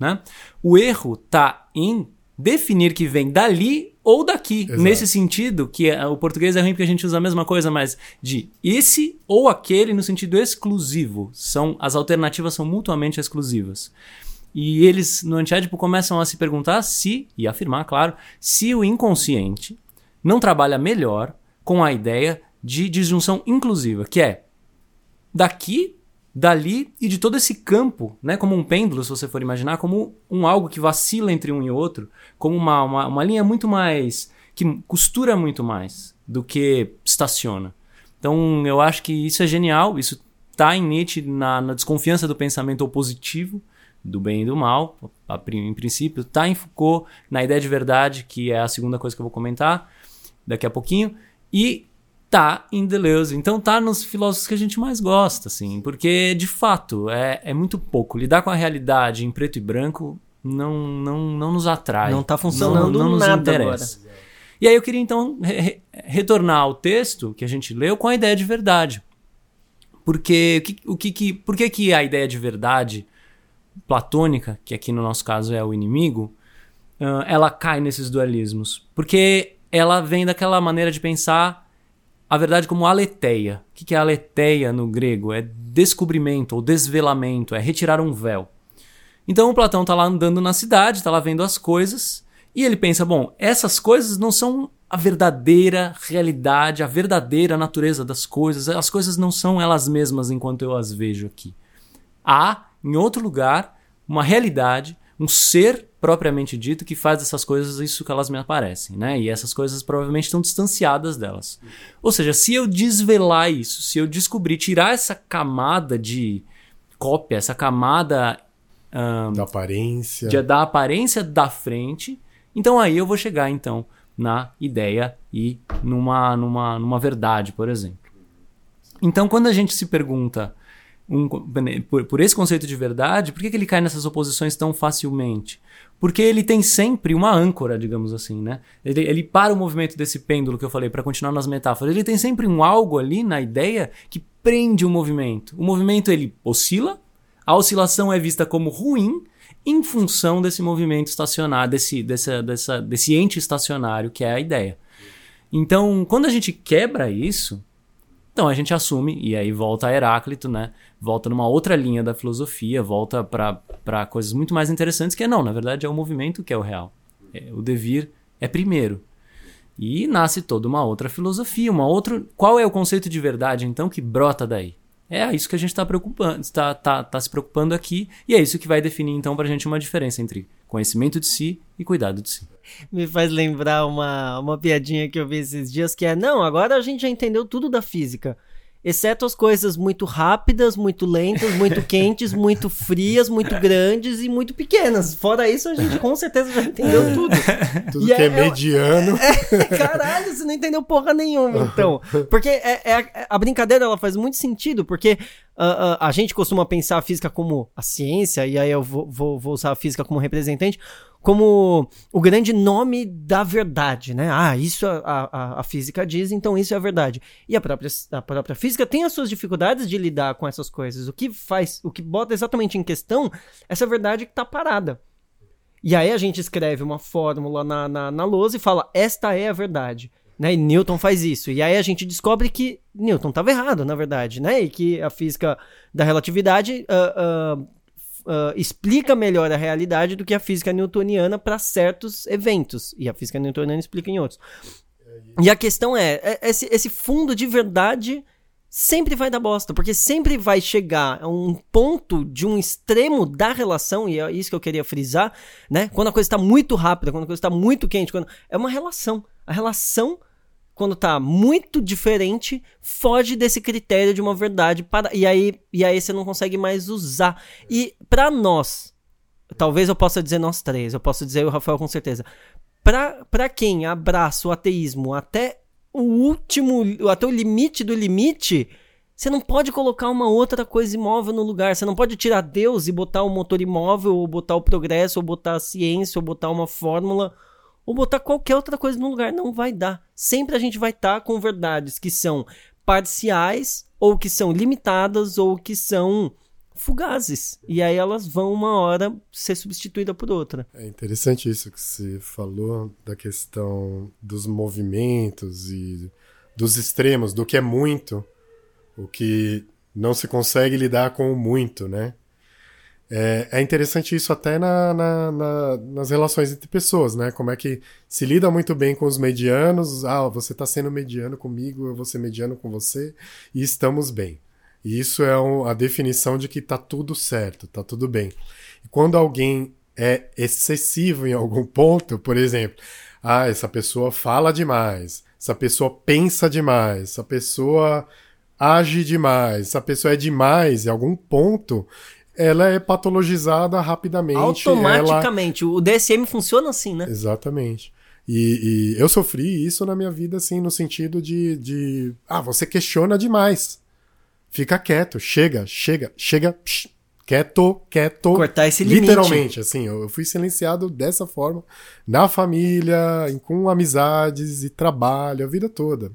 Né? O erro está em definir que vem dali ou daqui. Exato. Nesse sentido, que o português é ruim porque a gente usa a mesma coisa, mas de esse ou aquele no sentido exclusivo. São As alternativas são mutuamente exclusivas. E eles, no antiédipo, começam a se perguntar se, e afirmar, claro, se o inconsciente não trabalha melhor com a ideia de disjunção inclusiva, que é daqui dali e de todo esse campo, né, como um pêndulo, se você for imaginar, como um algo que vacila entre um e outro, como uma, uma, uma linha muito mais. que costura muito mais do que estaciona. Então eu acho que isso é genial, isso está em Nietzsche na, na, desconfiança do pensamento opositivo, do bem e do mal, em princípio, está em Foucault na ideia de verdade, que é a segunda coisa que eu vou comentar daqui a pouquinho, e tá em Deleuze. Então tá nos filósofos que a gente mais gosta, assim, porque de fato é, é muito pouco. Lidar com a realidade em preto e branco não, não, não nos atrai. Não tá funcionando não, não nos nada interessa. Agora. E aí eu queria então re retornar ao texto que a gente leu com a ideia de verdade. Porque o que, que, por que, que a ideia de verdade platônica, que aqui no nosso caso é o inimigo, ela cai nesses dualismos? Porque ela vem daquela maneira de pensar a verdade como aletheia. O que é aletheia no grego? É descobrimento ou desvelamento, é retirar um véu. Então o Platão está lá andando na cidade, está lá vendo as coisas, e ele pensa: bom, essas coisas não são a verdadeira realidade, a verdadeira natureza das coisas, as coisas não são elas mesmas enquanto eu as vejo aqui. Há, em outro lugar, uma realidade, um ser propriamente dito que faz essas coisas isso que elas me aparecem, né? E essas coisas provavelmente estão distanciadas delas. Ou seja, se eu desvelar isso, se eu descobrir, tirar essa camada de cópia, essa camada um, da aparência, de, da aparência da frente, então aí eu vou chegar então na ideia e numa numa numa verdade, por exemplo. Então quando a gente se pergunta um, por, por, esse conceito de verdade, por que, que ele cai nessas oposições tão facilmente? Porque ele tem sempre uma âncora, digamos assim, né? Ele, ele para o movimento desse pêndulo que eu falei, para continuar nas metáforas, ele tem sempre um algo ali na ideia que prende o movimento. O movimento ele oscila, a oscilação é vista como ruim em função desse movimento estacionário, desse, dessa, dessa, desse ente estacionário que é a ideia. Então, quando a gente quebra isso, então a gente assume, e aí volta a Heráclito, né? Volta numa outra linha da filosofia, volta para coisas muito mais interessantes, que é não, na verdade é o movimento que é o real. É, o devir é primeiro. E nasce toda uma outra filosofia, uma outra. Qual é o conceito de verdade, então, que brota daí? É isso que a gente está está tá, tá se preocupando aqui, e é isso que vai definir, então, para a gente uma diferença entre conhecimento de si e cuidado de si. Me faz lembrar uma, uma piadinha que eu vi esses dias que é: não, agora a gente já entendeu tudo da física. Exceto as coisas muito rápidas, muito lentas, muito quentes, muito frias, muito grandes e muito pequenas. Fora isso, a gente com certeza já entendeu é. tudo. Tudo e que é, é mediano. É, é, caralho, você não entendeu porra nenhuma, então. Porque é, é, a brincadeira ela faz muito sentido, porque uh, uh, a gente costuma pensar a física como a ciência, e aí eu vou, vou, vou usar a física como representante como o grande nome da verdade, né? Ah, isso a, a, a, física diz, então isso é a verdade. E a própria, a própria física tem as suas dificuldades de lidar com essas coisas. O que faz, o que bota exatamente em questão essa verdade que está parada. E aí a gente escreve uma fórmula na, na, na lousa e fala, esta é a verdade. Né? E Newton faz isso. E aí a gente descobre que Newton estava errado, na verdade, né? E que a física da relatividade uh, uh, uh, explica melhor a realidade do que a física newtoniana para certos eventos. E a física newtoniana explica em outros. E a questão é, é, esse, esse fundo de verdade sempre vai dar bosta, porque sempre vai chegar a um ponto de um extremo da relação, e é isso que eu queria frisar, né? Quando a coisa está muito rápida, quando a coisa está muito quente, quando... é uma relação. A relação, quando está muito diferente, foge desse critério de uma verdade para e aí e aí você não consegue mais usar. E para nós, talvez eu possa dizer nós três, eu posso dizer o Rafael com certeza. Para quem abraça o ateísmo até o último, até o limite do limite, você não pode colocar uma outra coisa imóvel no lugar. Você não pode tirar Deus e botar o motor imóvel, ou botar o progresso, ou botar a ciência, ou botar uma fórmula, ou botar qualquer outra coisa no lugar. Não vai dar. Sempre a gente vai estar tá com verdades que são parciais, ou que são limitadas, ou que são fugazes. E aí elas vão uma hora ser substituída por outra. É interessante isso que você falou da questão dos movimentos e dos extremos, do que é muito, o que não se consegue lidar com o muito, né? É, é interessante isso até na, na, na, nas relações entre pessoas, né? Como é que se lida muito bem com os medianos. Ah, você está sendo mediano comigo, eu vou ser mediano com você, e estamos bem. E isso é um, a definição de que tá tudo certo, tá tudo bem. E quando alguém é excessivo em algum ponto, por exemplo, ah, essa pessoa fala demais, essa pessoa pensa demais, essa pessoa age demais, essa pessoa é demais em algum ponto, ela é patologizada rapidamente. Automaticamente. Ela... O DSM funciona assim, né? Exatamente. E, e, eu sofri isso na minha vida, assim, no sentido de, de. Ah, você questiona demais. Fica quieto, chega, chega, chega, psh, quieto, quieto. Cortar esse limite. Literalmente, assim, eu fui silenciado dessa forma na família, com amizades e trabalho, a vida toda.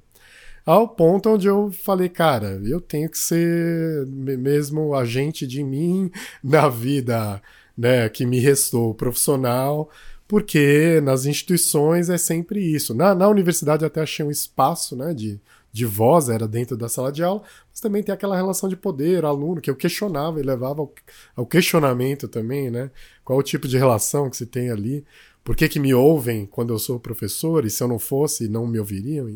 Ao ponto onde eu falei, cara, eu tenho que ser mesmo agente de mim na vida, né, que me restou profissional, porque nas instituições é sempre isso. Na, na universidade até achei um espaço, né, de de voz era dentro da sala de aula, mas também tem aquela relação de poder, aluno, que eu questionava e levava ao, ao questionamento também, né? Qual o tipo de relação que se tem ali? Por que, que me ouvem quando eu sou professor e se eu não fosse não me ouviriam?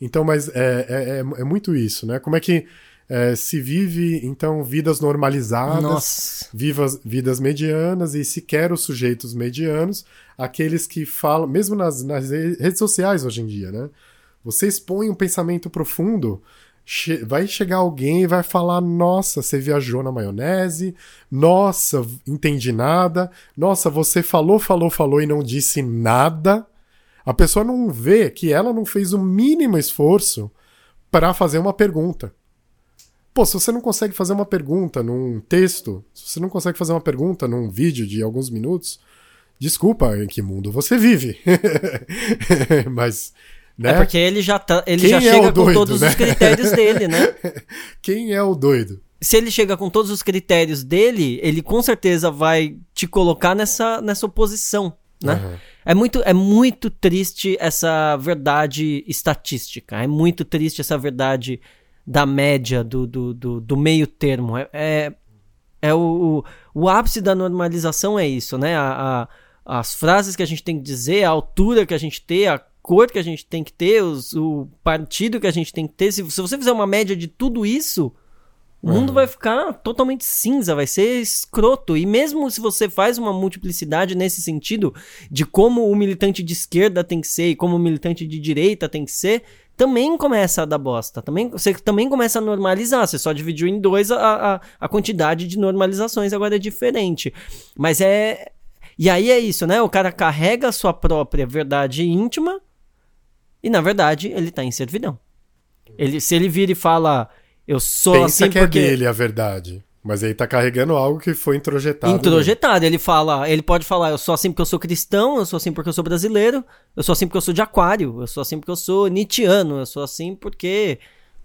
Então, mas é, é, é, é muito isso, né? Como é que é, se vive, então, vidas normalizadas, vivas, vidas medianas e sequer os sujeitos medianos, aqueles que falam, mesmo nas, nas redes sociais hoje em dia, né? Você expõe um pensamento profundo, che vai chegar alguém e vai falar: Nossa, você viajou na maionese, nossa, entendi nada, nossa, você falou, falou, falou e não disse nada. A pessoa não vê que ela não fez o mínimo esforço para fazer uma pergunta. Pô, se você não consegue fazer uma pergunta num texto, se você não consegue fazer uma pergunta num vídeo de alguns minutos, desculpa em que mundo você vive. Mas né? É porque ele já, tá, ele já é chega doido, com todos né? os critérios dele, né? Quem é o doido? Se ele chega com todos os critérios dele, ele com certeza vai te colocar nessa, nessa oposição, né? Uhum. É, muito, é muito triste essa verdade estatística, é muito triste essa verdade da média, do, do, do, do meio termo. É, é, é o, o, o, ápice da normalização é isso, né? A, a, as frases que a gente tem que dizer, a altura que a gente tem, a cor que a gente tem que ter, os, o partido que a gente tem que ter. Se, se você fizer uma média de tudo isso, o mundo uhum. vai ficar totalmente cinza, vai ser escroto. E mesmo se você faz uma multiplicidade nesse sentido, de como o militante de esquerda tem que ser e como o militante de direita tem que ser, também começa a dar bosta. Também, você também começa a normalizar. Você só dividiu em dois a, a, a quantidade de normalizações, agora é diferente. Mas é. E aí é isso, né? O cara carrega a sua própria verdade íntima e na verdade, ele tá em servidão. Ele, se ele vira e fala, eu sou Pensa assim que é porque... é dele a verdade. Mas aí tá carregando algo que foi introjetado. Introjetado. Ele fala, ele pode falar, eu sou assim porque eu sou cristão, eu sou assim porque eu sou brasileiro, eu sou assim porque eu sou de aquário, eu sou assim porque eu sou nitiano, eu sou assim porque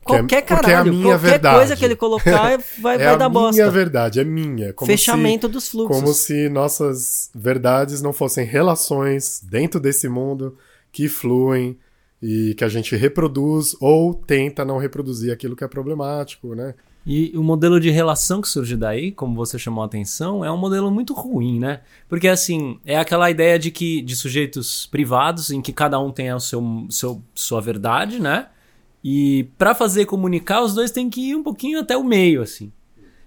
qualquer caralho, é qualquer verdade. coisa que ele colocar vai, é vai dar bosta. É a minha verdade, é minha. Como Fechamento se, dos fluxos. Como se nossas verdades não fossem relações dentro desse mundo que fluem e que a gente reproduz ou tenta não reproduzir aquilo que é problemático, né? E o modelo de relação que surge daí, como você chamou a atenção, é um modelo muito ruim, né? Porque assim, é aquela ideia de que de sujeitos privados em que cada um tem o seu, seu sua verdade, né? E para fazer comunicar, os dois têm que ir um pouquinho até o meio, assim.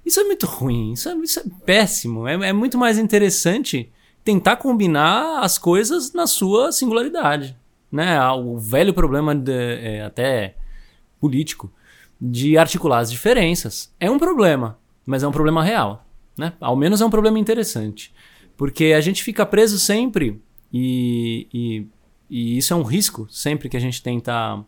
Isso é muito ruim, isso é, isso é péssimo. É, é muito mais interessante tentar combinar as coisas na sua singularidade, né? O velho problema de, é, até político de articular as diferenças. É um problema, mas é um problema real. Né? Ao menos é um problema interessante. Porque a gente fica preso sempre, e, e, e isso é um risco sempre que a gente tenta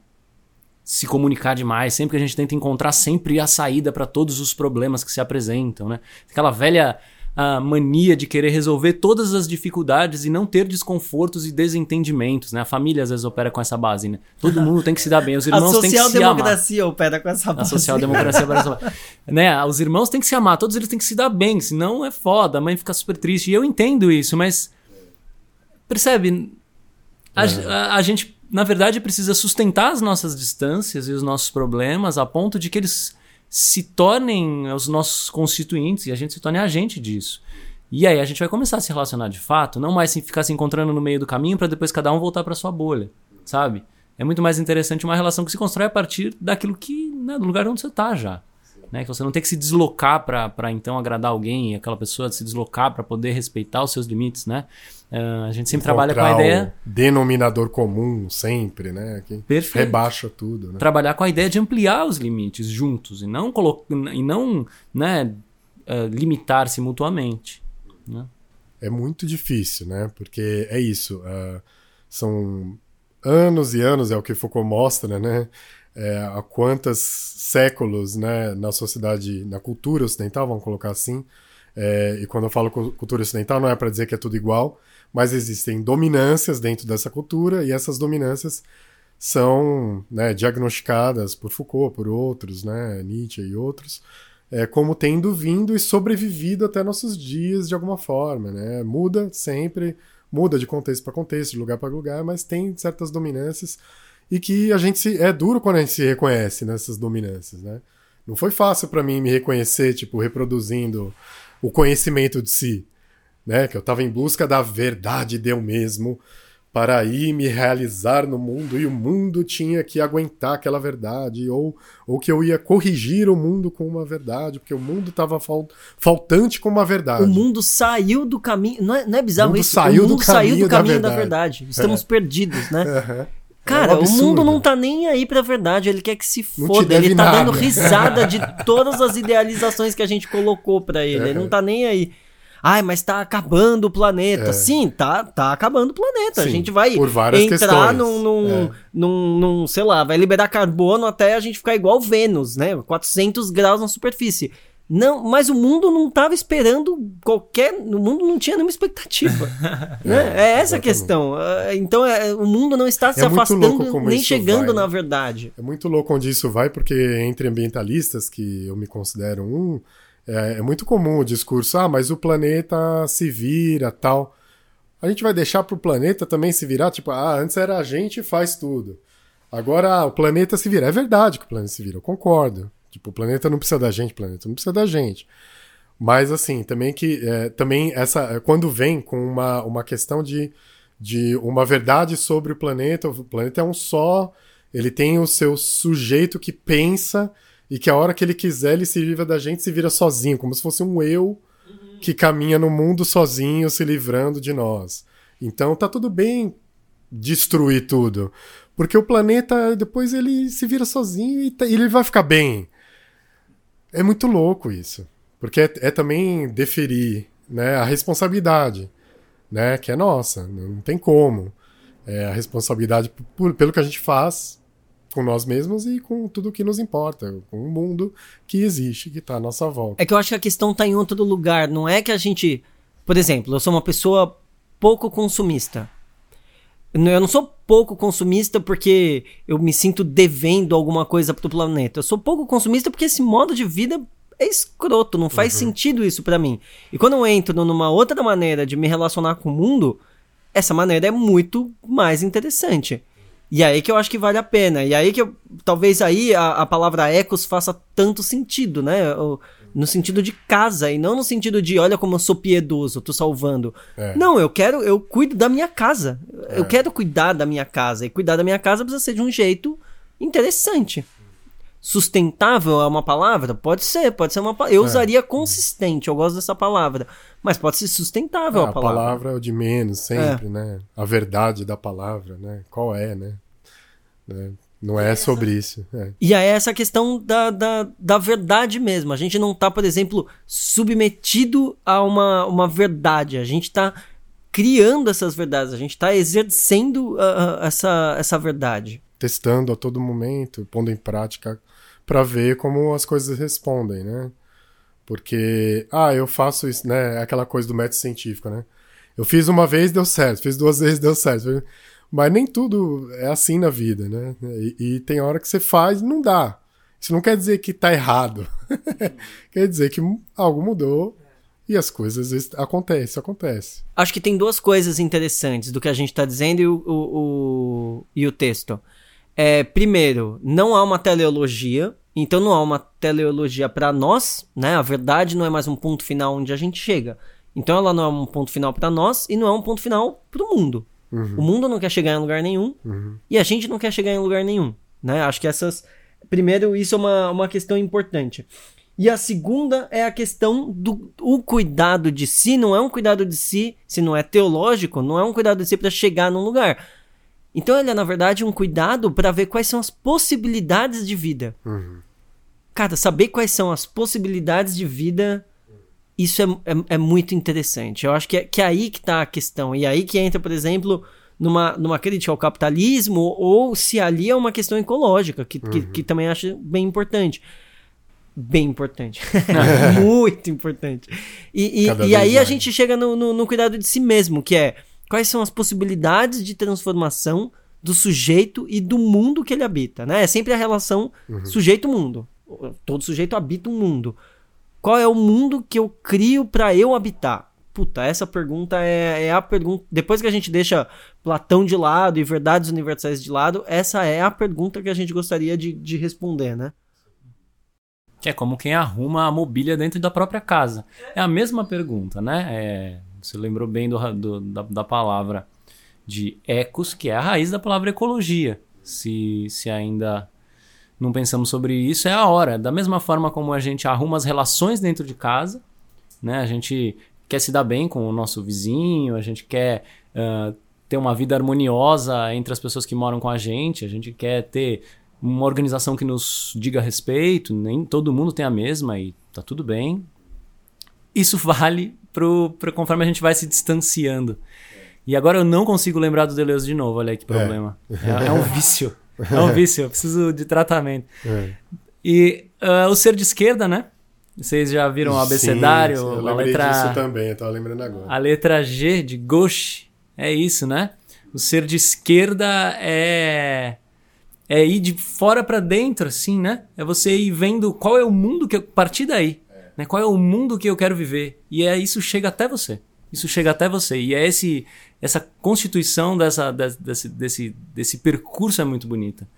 se comunicar demais, sempre que a gente tenta encontrar sempre a saída para todos os problemas que se apresentam. Né? Aquela velha a mania de querer resolver todas as dificuldades e não ter desconfortos e desentendimentos, né? A família às vezes opera com essa base, né? Todo mundo tem que se dar bem, os irmãos têm que se amar. A social-democracia opera com essa base. A social-democracia opera com essa base. né? Os irmãos têm que se amar, todos eles têm que se dar bem, senão é foda, a mãe fica super triste. E eu entendo isso, mas percebe? A, é. a, a gente, na verdade, precisa sustentar as nossas distâncias e os nossos problemas a ponto de que eles se tornem os nossos constituintes e a gente se torne agente disso. E aí a gente vai começar a se relacionar de fato, não mais ficar se encontrando no meio do caminho para depois cada um voltar para sua bolha, sabe? É muito mais interessante uma relação que se constrói a partir daquilo que, né, do lugar onde você está já. Né? Que você não tem que se deslocar para então agradar alguém aquela pessoa se deslocar para poder respeitar os seus limites, né? Uh, a gente sempre Encontrar trabalha com a ideia. denominador comum, sempre, né? Que Perfeito. rebaixa tudo. Né? Trabalhar com a ideia de ampliar os limites juntos e não, colo... e não né, uh, limitar-se mutuamente. Né? É muito difícil, né? Porque é isso. Uh, são anos e anos, é o que Foucault mostra, né? É, há quantos séculos né, na sociedade, na cultura ocidental, vamos colocar assim. É, e quando eu falo cultura ocidental, não é para dizer que é tudo igual, mas existem dominâncias dentro dessa cultura e essas dominâncias são né, diagnosticadas por Foucault, por outros, né, Nietzsche e outros, é, como tendo vindo e sobrevivido até nossos dias de alguma forma. Né? Muda sempre, muda de contexto para contexto, de lugar para lugar, mas tem certas dominâncias e que a gente se, é duro quando a gente se reconhece nessas dominâncias. Né? Não foi fácil para mim me reconhecer, tipo, reproduzindo o conhecimento de si né? Que eu estava em busca da verdade de eu mesmo para aí me realizar no mundo e o mundo tinha que aguentar aquela verdade ou, ou que eu ia corrigir o mundo com uma verdade porque o mundo estava fal, faltante com uma verdade. O mundo saiu do caminho, não é, não é bizarro o isso? Saiu o mundo do saiu do caminho da, da verdade. verdade. Estamos é. perdidos, né? Uhum. Cara, é um o mundo não tá nem aí pra verdade, ele quer que se foda, ele tá nada. dando risada de todas as idealizações que a gente colocou para ele, ele não tá nem aí. Ai, mas tá acabando o planeta. É. Sim, tá, tá acabando o planeta. Sim, a gente vai entrar num, num, é. num, num, sei lá, vai liberar carbono até a gente ficar igual Vênus, né? 400 graus na superfície. Não, mas o mundo não estava esperando qualquer. O mundo não tinha nenhuma expectativa. né? É, é essa a questão. Ah, então é, o mundo não está se é afastando nem chegando vai, na né? verdade. É muito louco onde isso vai, porque entre ambientalistas, que eu me considero um, é, é, muito comum o discurso, ah, mas o planeta se vira, tal. A gente vai deixar para o planeta também se virar, tipo, ah, antes era a gente faz tudo. Agora ah, o planeta se vira. É verdade que o planeta se vira, eu concordo. Tipo, o planeta não precisa da gente, o planeta não precisa da gente. Mas assim, também que é, também essa quando vem com uma, uma questão de, de uma verdade sobre o planeta, o planeta é um só, ele tem o seu sujeito que pensa e que a hora que ele quiser ele se livra da gente se vira sozinho, como se fosse um eu que caminha no mundo sozinho, se livrando de nós. Então tá tudo bem destruir tudo, porque o planeta depois ele se vira sozinho e, tá, e ele vai ficar bem. É muito louco isso, porque é, é também deferir né, a responsabilidade, né, que é nossa, não tem como. É a responsabilidade por, pelo que a gente faz com nós mesmos e com tudo que nos importa, com o mundo que existe, que está à nossa volta. É que eu acho que a questão está em outro lugar. Não é que a gente. Por exemplo, eu sou uma pessoa pouco consumista. Eu não sou pouco consumista porque eu me sinto devendo alguma coisa pro planeta. Eu sou pouco consumista porque esse modo de vida é escroto, não faz uhum. sentido isso para mim. E quando eu entro numa outra maneira de me relacionar com o mundo, essa maneira é muito mais interessante. E aí que eu acho que vale a pena. E aí que eu, talvez aí a, a palavra ecos faça tanto sentido, né? No sentido de casa e não no sentido de olha como eu sou piedoso, tô salvando. É. Não, eu quero, eu cuido da minha casa. É. Eu quero cuidar da minha casa. E cuidar da minha casa precisa ser de um jeito interessante. Sustentável é uma palavra? Pode ser, pode ser uma Eu é. usaria consistente, eu gosto dessa palavra. Mas pode ser sustentável ah, a palavra. A palavra é o de menos, sempre, é. né? A verdade da palavra, né? Qual é, né? Não é sobre isso. É. E aí essa questão da, da, da verdade mesmo. A gente não tá, por exemplo, submetido a uma, uma verdade. A gente tá criando essas verdades. A gente tá exercendo uh, essa, essa verdade. Testando a todo momento, pondo em prática para ver como as coisas respondem, né? Porque, ah, eu faço isso, né? Aquela coisa do método científico, né? Eu fiz uma vez, deu certo. Fiz duas vezes, deu certo. Mas nem tudo é assim na vida, né? E, e tem hora que você faz e não dá. Isso não quer dizer que tá errado. quer dizer que algo mudou e as coisas acontecem, acontece. Acho que tem duas coisas interessantes do que a gente está dizendo e o, o, o, e o texto. É, primeiro, não há uma teleologia, então não há uma teleologia para nós, né? A verdade não é mais um ponto final onde a gente chega. Então ela não é um ponto final para nós e não é um ponto final para o mundo. Uhum. O mundo não quer chegar em lugar nenhum uhum. e a gente não quer chegar em lugar nenhum, né? Acho que essas primeiro isso é uma, uma questão importante. E a segunda é a questão do o cuidado de si, não é um cuidado de si, se não é teológico, não é um cuidado de si para chegar num lugar então ele é, na verdade, um cuidado para ver quais são as possibilidades de vida. Uhum. Cara, saber quais são as possibilidades de vida, isso é, é, é, muito interessante. Eu acho que é, que é aí que tá a questão. E aí que entra, por exemplo, numa, numa crítica ao capitalismo, ou se ali é uma questão ecológica, que, uhum. que, que, também acho bem importante. Bem importante. muito importante. E, e, e aí mais. a gente chega no, no, no cuidado de si mesmo, que é quais são as possibilidades de transformação do sujeito e do mundo que ele habita, né? É sempre a relação uhum. sujeito-mundo. Todo sujeito habita um mundo. Qual é o mundo que eu crio para eu habitar? Puta, essa pergunta é, é, a pergunta. Depois que a gente deixa Platão de lado e verdades universais de lado, essa é a pergunta que a gente gostaria de, de responder, né? É como quem arruma a mobília dentro da própria casa. É a mesma pergunta, né? É, você lembrou bem do, do, da, da palavra de ecos, que é a raiz da palavra ecologia. Se, se ainda não pensamos sobre isso, é a hora. Da mesma forma como a gente arruma as relações dentro de casa, né? A gente quer se dar bem com o nosso vizinho, a gente quer uh, ter uma vida harmoniosa entre as pessoas que moram com a gente, a gente quer ter uma organização que nos diga respeito, nem todo mundo tem a mesma e tá tudo bem. Isso vale pro, pro, conforme a gente vai se distanciando. E agora eu não consigo lembrar do Deleuze de novo, olha aí que problema. É, é, é um vício. É um vício, eu preciso de tratamento. É. E uh, o ser de esquerda, né? Vocês já viram o abecedário? Sim, sim. Eu a letra disso também, eu tava lembrando agora. A letra G de gauche é isso, né? O ser de esquerda é é ir de fora para dentro, assim, né? É você ir vendo qual é o mundo que eu partir daí. Né? Qual é o mundo que eu quero viver? E é isso chega até você. Isso chega até você. E é esse essa constituição dessa, desse, desse, desse percurso é muito bonita.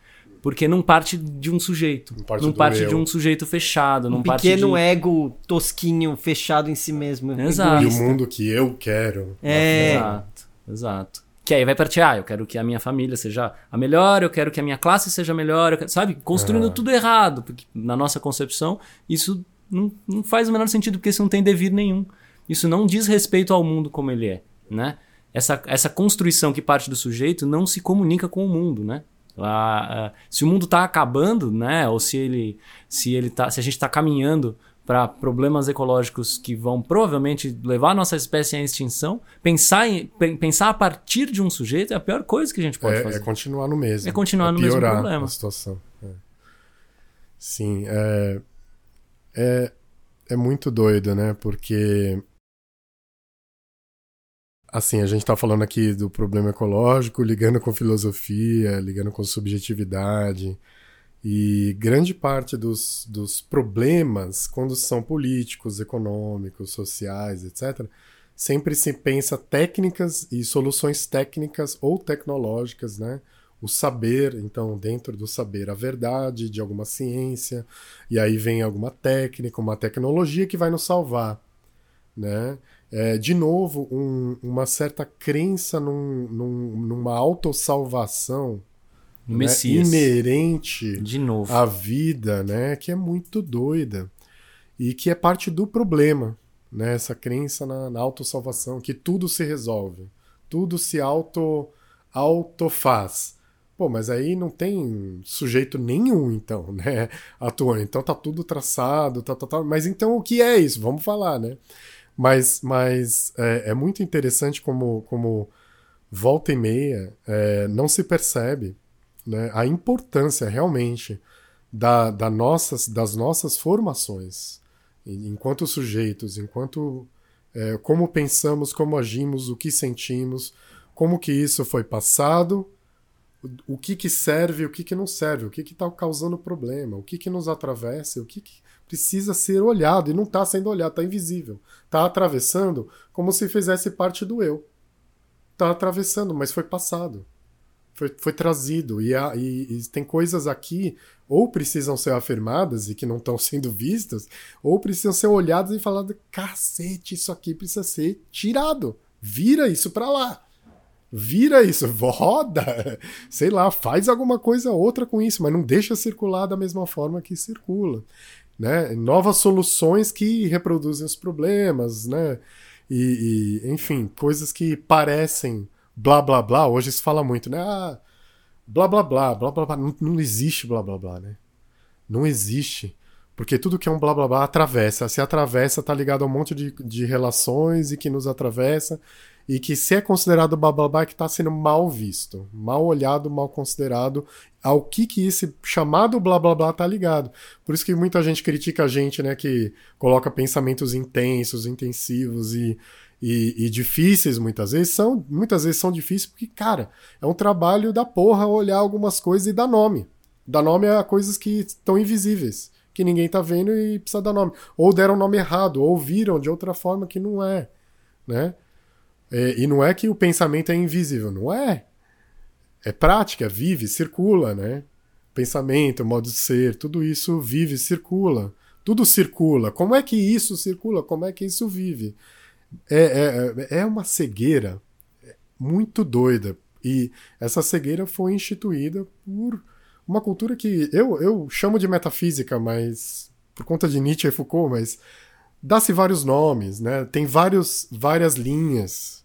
Porque não parte de um sujeito. Não parte, não parte de um sujeito fechado. Não um pequeno de... ego tosquinho, fechado em si mesmo. Exato. E o mundo que eu quero. É. Exato, exato. Que aí vai partir, ah, eu quero que a minha família seja a melhor, eu quero que a minha classe seja melhor, quero, sabe? Construindo tudo errado. Porque na nossa concepção, isso não, não faz o menor sentido, porque isso não tem devir nenhum. Isso não diz respeito ao mundo como ele é, né? Essa, essa construção que parte do sujeito não se comunica com o mundo, né? Ah, se o mundo está acabando, né? Ou se ele, se ele tá, se a gente está caminhando para problemas ecológicos que vão provavelmente levar a nossa espécie à extinção, pensar, em, pensar a partir de um sujeito é a pior coisa que a gente pode é, fazer. É continuar no mesmo. É continuar é no mesmo problema. A situação. É. Sim, é, é, é muito doido, né? Porque assim, a gente está falando aqui do problema ecológico, ligando com filosofia, ligando com subjetividade. E grande parte dos, dos problemas, quando são políticos, econômicos, sociais, etc., sempre se pensa técnicas e soluções técnicas ou tecnológicas, né? O saber, então, dentro do saber, a verdade de alguma ciência, e aí vem alguma técnica, uma tecnologia que vai nos salvar, né? É, de novo, um, uma certa crença num, num, numa autossalvação né, inerente de novo. à vida, né, que é muito doida e que é parte do problema, né, essa crença na, na autossalvação, que tudo se resolve, tudo se auto autofaz. Pô, mas aí não tem sujeito nenhum, então, né, atuando. Então tá tudo traçado, tá, tá, tá. Mas então o que é isso? Vamos falar, né? Mas, mas é, é muito interessante como, como volta e meia é, não se percebe né, a importância realmente da, da nossas, das nossas formações enquanto sujeitos, enquanto é, como pensamos, como agimos, o que sentimos, como que isso foi passado, o que que serve, o que que não serve, o que que está causando problema, o que que nos atravessa, o que, que precisa ser olhado e não está sendo olhado, está invisível. Está atravessando como se fizesse parte do eu. Está atravessando, mas foi passado. Foi, foi trazido. E, e, e, tem coisas aqui ou precisam ser afirmadas e que não estão sendo vistas, ou precisam ser olhadas e faladas: cacete, isso aqui precisa ser tirado. Vira isso para lá. Vira isso, roda, sei lá, faz alguma coisa outra com isso, mas não deixa circular da mesma forma que circula né? Novas soluções que reproduzem os problemas, né? E, e, enfim, coisas que parecem blá blá blá. Hoje se fala muito, né? Ah, blá blá blá, blá blá blá. Não, não existe blá blá blá, né? Não existe. Porque tudo que é um blá blá blá atravessa. Se atravessa, tá ligado a um monte de, de relações e que nos atravessa e que se é considerado bababá é que está sendo mal visto, mal olhado, mal considerado ao que que esse chamado blá blá blá tá ligado. Por isso que muita gente critica a gente, né, que coloca pensamentos intensos, intensivos e, e, e difíceis muitas vezes são muitas vezes são difíceis porque cara é um trabalho da porra olhar algumas coisas e dar nome, dar nome a coisas que estão invisíveis que ninguém tá vendo e precisa dar nome. Ou deram nome errado, ou viram de outra forma que não é, né? É, e não é que o pensamento é invisível, não é. É prática, vive, circula, né? Pensamento, modo de ser, tudo isso vive, circula. Tudo circula. Como é que isso circula? Como é que isso vive? É, é, é uma cegueira muito doida. E essa cegueira foi instituída por uma cultura que eu, eu chamo de metafísica, mas por conta de Nietzsche e Foucault, mas dá-se vários nomes, né? Tem vários, várias linhas,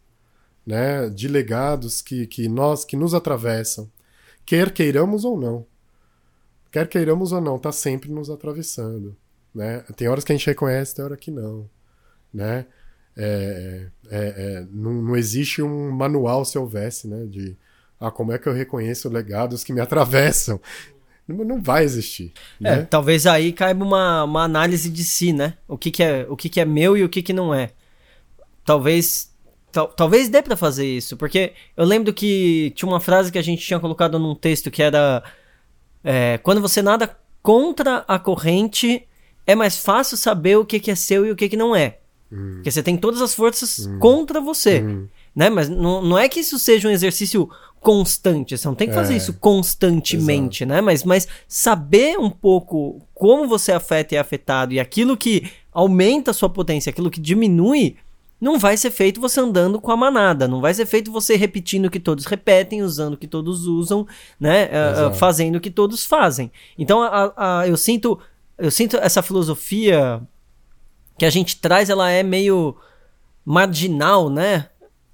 né, de legados que, que nós que nos atravessam, quer queiramos ou não. Quer queiramos ou não, tá sempre nos atravessando, né? Tem horas que a gente reconhece, tem horas que não, né? É, é, é, não, não existe um manual se houvesse, né? De ah, como é que eu reconheço legados que me atravessam? Não vai existir. É, né? talvez aí caiba uma, uma análise de si, né? O que, que é o que, que é meu e o que, que não é. Talvez tal, talvez dê para fazer isso, porque eu lembro que tinha uma frase que a gente tinha colocado num texto que era é, quando você nada contra a corrente é mais fácil saber o que, que é seu e o que, que não é. Hum. Porque você tem todas as forças hum. contra você. Hum. Né? Mas não, não é que isso seja um exercício constante, você não tem que fazer é, isso constantemente, exato. né? Mas, mas saber um pouco como você afeta e é afetado e aquilo que aumenta a sua potência, aquilo que diminui, não vai ser feito você andando com a manada, não vai ser feito você repetindo o que todos repetem, usando o que todos usam, né? Uh, fazendo o que todos fazem. Então a, a, eu sinto eu sinto essa filosofia que a gente traz, ela é meio marginal, né?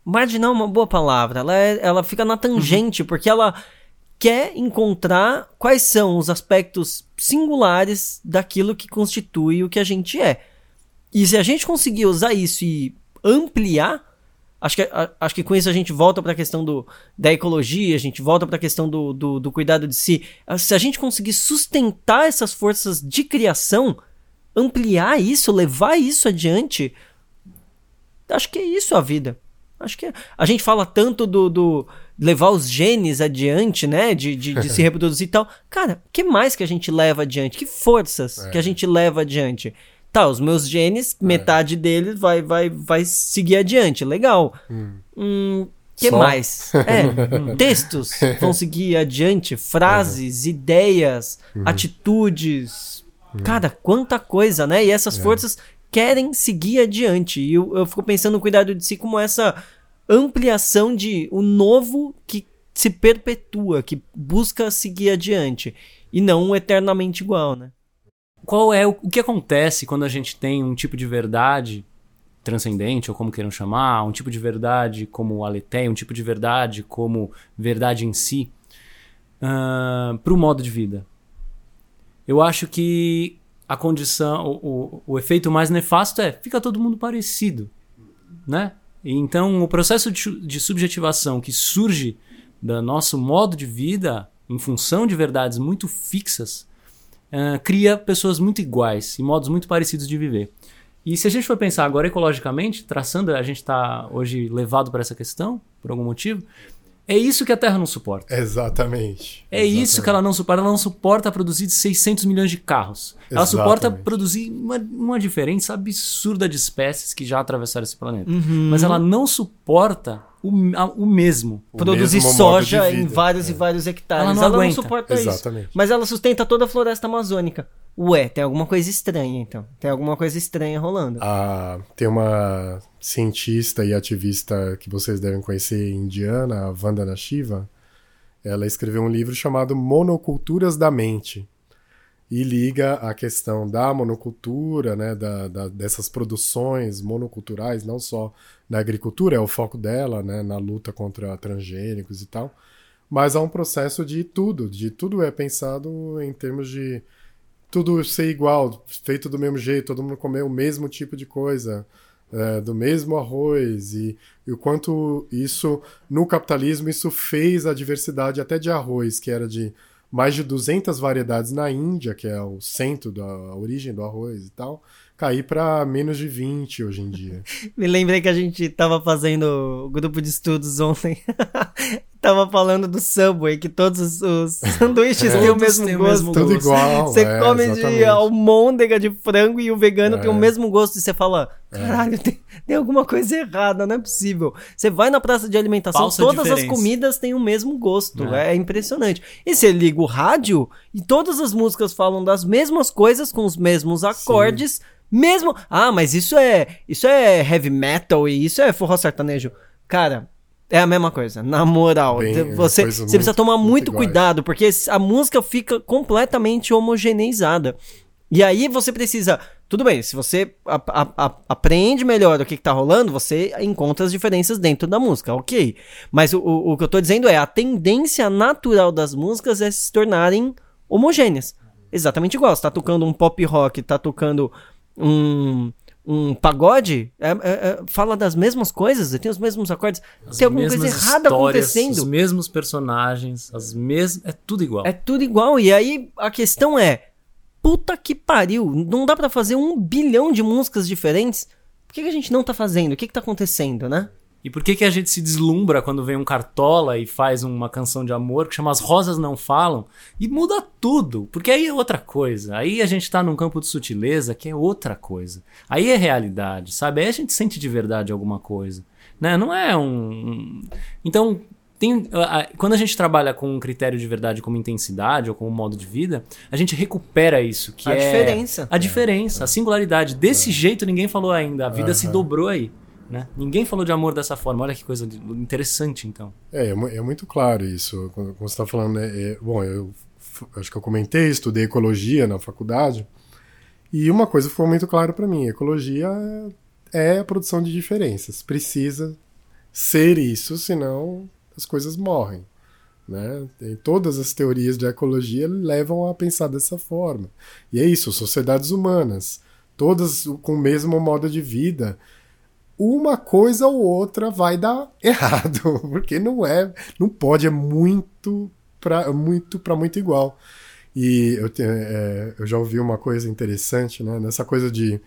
Marginal é uma boa palavra. Ela, é, ela fica na tangente, uhum. porque ela quer encontrar quais são os aspectos singulares daquilo que constitui o que a gente é. E se a gente conseguir usar isso e ampliar, acho que, a, acho que com isso a gente volta para a questão do, da ecologia, a gente volta para a questão do, do, do cuidado de si. Se a gente conseguir sustentar essas forças de criação, ampliar isso, levar isso adiante, acho que é isso a vida. Acho que é. a gente fala tanto do, do levar os genes adiante, né? De, de, de se reproduzir e tal. Cara, o que mais que a gente leva adiante? Que forças É. que a gente leva adiante? Tá, os meus genes, metade deles vai, vai, vai seguir adiante. Legal. Hum, que Só? mais? É, textos vão seguir adiante, frases, ideias, atitudes. Cara, quanta coisa, né? E essas forças querem seguir adiante. E eu, eu fico pensando no cuidado de si como essa ampliação de o novo que se perpetua, que busca seguir adiante. E não um eternamente igual, né? Qual é o, o que acontece quando a gente tem um tipo de verdade transcendente, ou como queiram chamar, um tipo de verdade como aletheia, um tipo de verdade como verdade em si, para o modo de vida? Eu acho que a condição, o, o, o efeito mais nefasto é fica todo mundo parecido, né? Então, o processo de, de subjetivação que surge do nosso modo de vida em função de verdades muito fixas ah, cria pessoas muito iguais e modos muito parecidos de viver. E se a gente for pensar agora ecologicamente, traçando, a gente está hoje levado para essa questão, por algum motivo, é isso que a Terra não suporta. Exatamente. É isso que ela não suporta. Ela não suporta produzir 600 milhões de carros. Ela suporta Exatamente. produzir uma, uma diferença absurda de espécies que já atravessaram esse planeta. Uhum. Mas ela não suporta o, a- o mesmo. O Produzir mesmo soja em vários e vários hectares. Ela Ela não não, aguenta. suporta isso. Exatamente. Mas ela sustenta toda a floresta amazônica. Ué, tem alguma coisa estranha então. Tem alguma coisa estranha rolando. Ah, tem uma cientista e ativista que vocês devem conhecer indiana, a Vandana Shiva. Ela escreveu um livro chamado Monoculturas da Mente e liga a questão da monocultura, né, da, da- dessas produções monoculturais, não só na agricultura, é o foco dela, né, na luta contra transgênicos e tal, mas há um processo de tudo, de tudo é pensado em termos de tudo ser igual, feito do mesmo jeito, todo mundo comer o mesmo tipo de coisa, é, do mesmo arroz, e, e o quanto isso, no capitalismo, isso fez a diversidade até de arroz, que era de mais de 200 variedades na Índia, que é o centro da origem do arroz e tal, cair para menos de 20 hoje em dia. Me lembrei que a gente tava fazendo o grupo de estudos ontem. Tava falando do Subway, que todos os, os sanduíches têm o mesmo o gosto. mesmo Tudo gosto. igual. Você é, come de exatamente. almôndega de frango e o vegano tem o É. mesmo gosto. E você fala, caralho, tem, tem alguma coisa errada, não é possível. Você vai na praça de alimentação, Falsa todas as diferença. comidas têm o mesmo gosto. É. É. impressionante. E você liga o rádio e todas as músicas falam das mesmas coisas, com os mesmos acordes. Mesmo. Ah, mas isso é. Isso é heavy metal e isso é forró sertanejo. Cara. É a mesma coisa, na moral. Bem, você, coisas você precisa tomar muito muito cuidado, porque a música fica completamente homogeneizada. E aí você precisa. Tudo bem, se você a- a- a- aprende melhor o que, que tá rolando, você encontra as diferenças dentro da música, ok. Mas o, o, o que eu tô dizendo é a tendência natural das músicas é se tornarem homogêneas. Exatamente igual. Você tá tocando um pop rock, tá tocando um, um pagode, é- é- é- fala das mesmas coisas, tem os mesmos acordes. As tem alguma coisa errada acontecendo. Os mesmos personagens, as mesmas. É tudo igual. É tudo igual. E aí a questão é: puta que pariu, não dá pra fazer um bilhão de músicas diferentes? Por que, que a gente não tá fazendo? O que, que tá acontecendo, né? E por que, que a gente se deslumbra quando vem um cartola e faz uma canção de amor que chama As Rosas Não Falam e muda tudo? Porque aí é outra coisa. Aí a gente tá num campo de sutileza que é outra coisa. Aí é realidade, sabe? Aí a gente sente de verdade alguma coisa. Né? Não é um. Então, tem, quando a gente trabalha com um critério de verdade como intensidade ou como modo de vida, a gente recupera isso, que A é diferença. a diferença, a singularidade. Desse jeito ninguém falou ainda. A vida se Aham. dobrou aí. Né? Ninguém falou de amor dessa forma. Olha que coisa interessante, então. É, é é muito claro isso. Quando você está falando, né? é- bom, eu acho que eu comentei, estudei ecologia na faculdade, e uma coisa ficou muito claro para mim: ecologia é, é a produção de diferenças. Precisa ser isso, senão as coisas morrem. Né? Tem todas as teorias de ecologia levam a pensar dessa forma. E é isso, sociedades humanas, todas com o mesmo modo de vida, uma coisa ou outra vai dar errado, porque não é, não pode, é muito para muito para muito igual. E eu, é, eu já ouvi uma coisa interessante, né? Nessa coisa de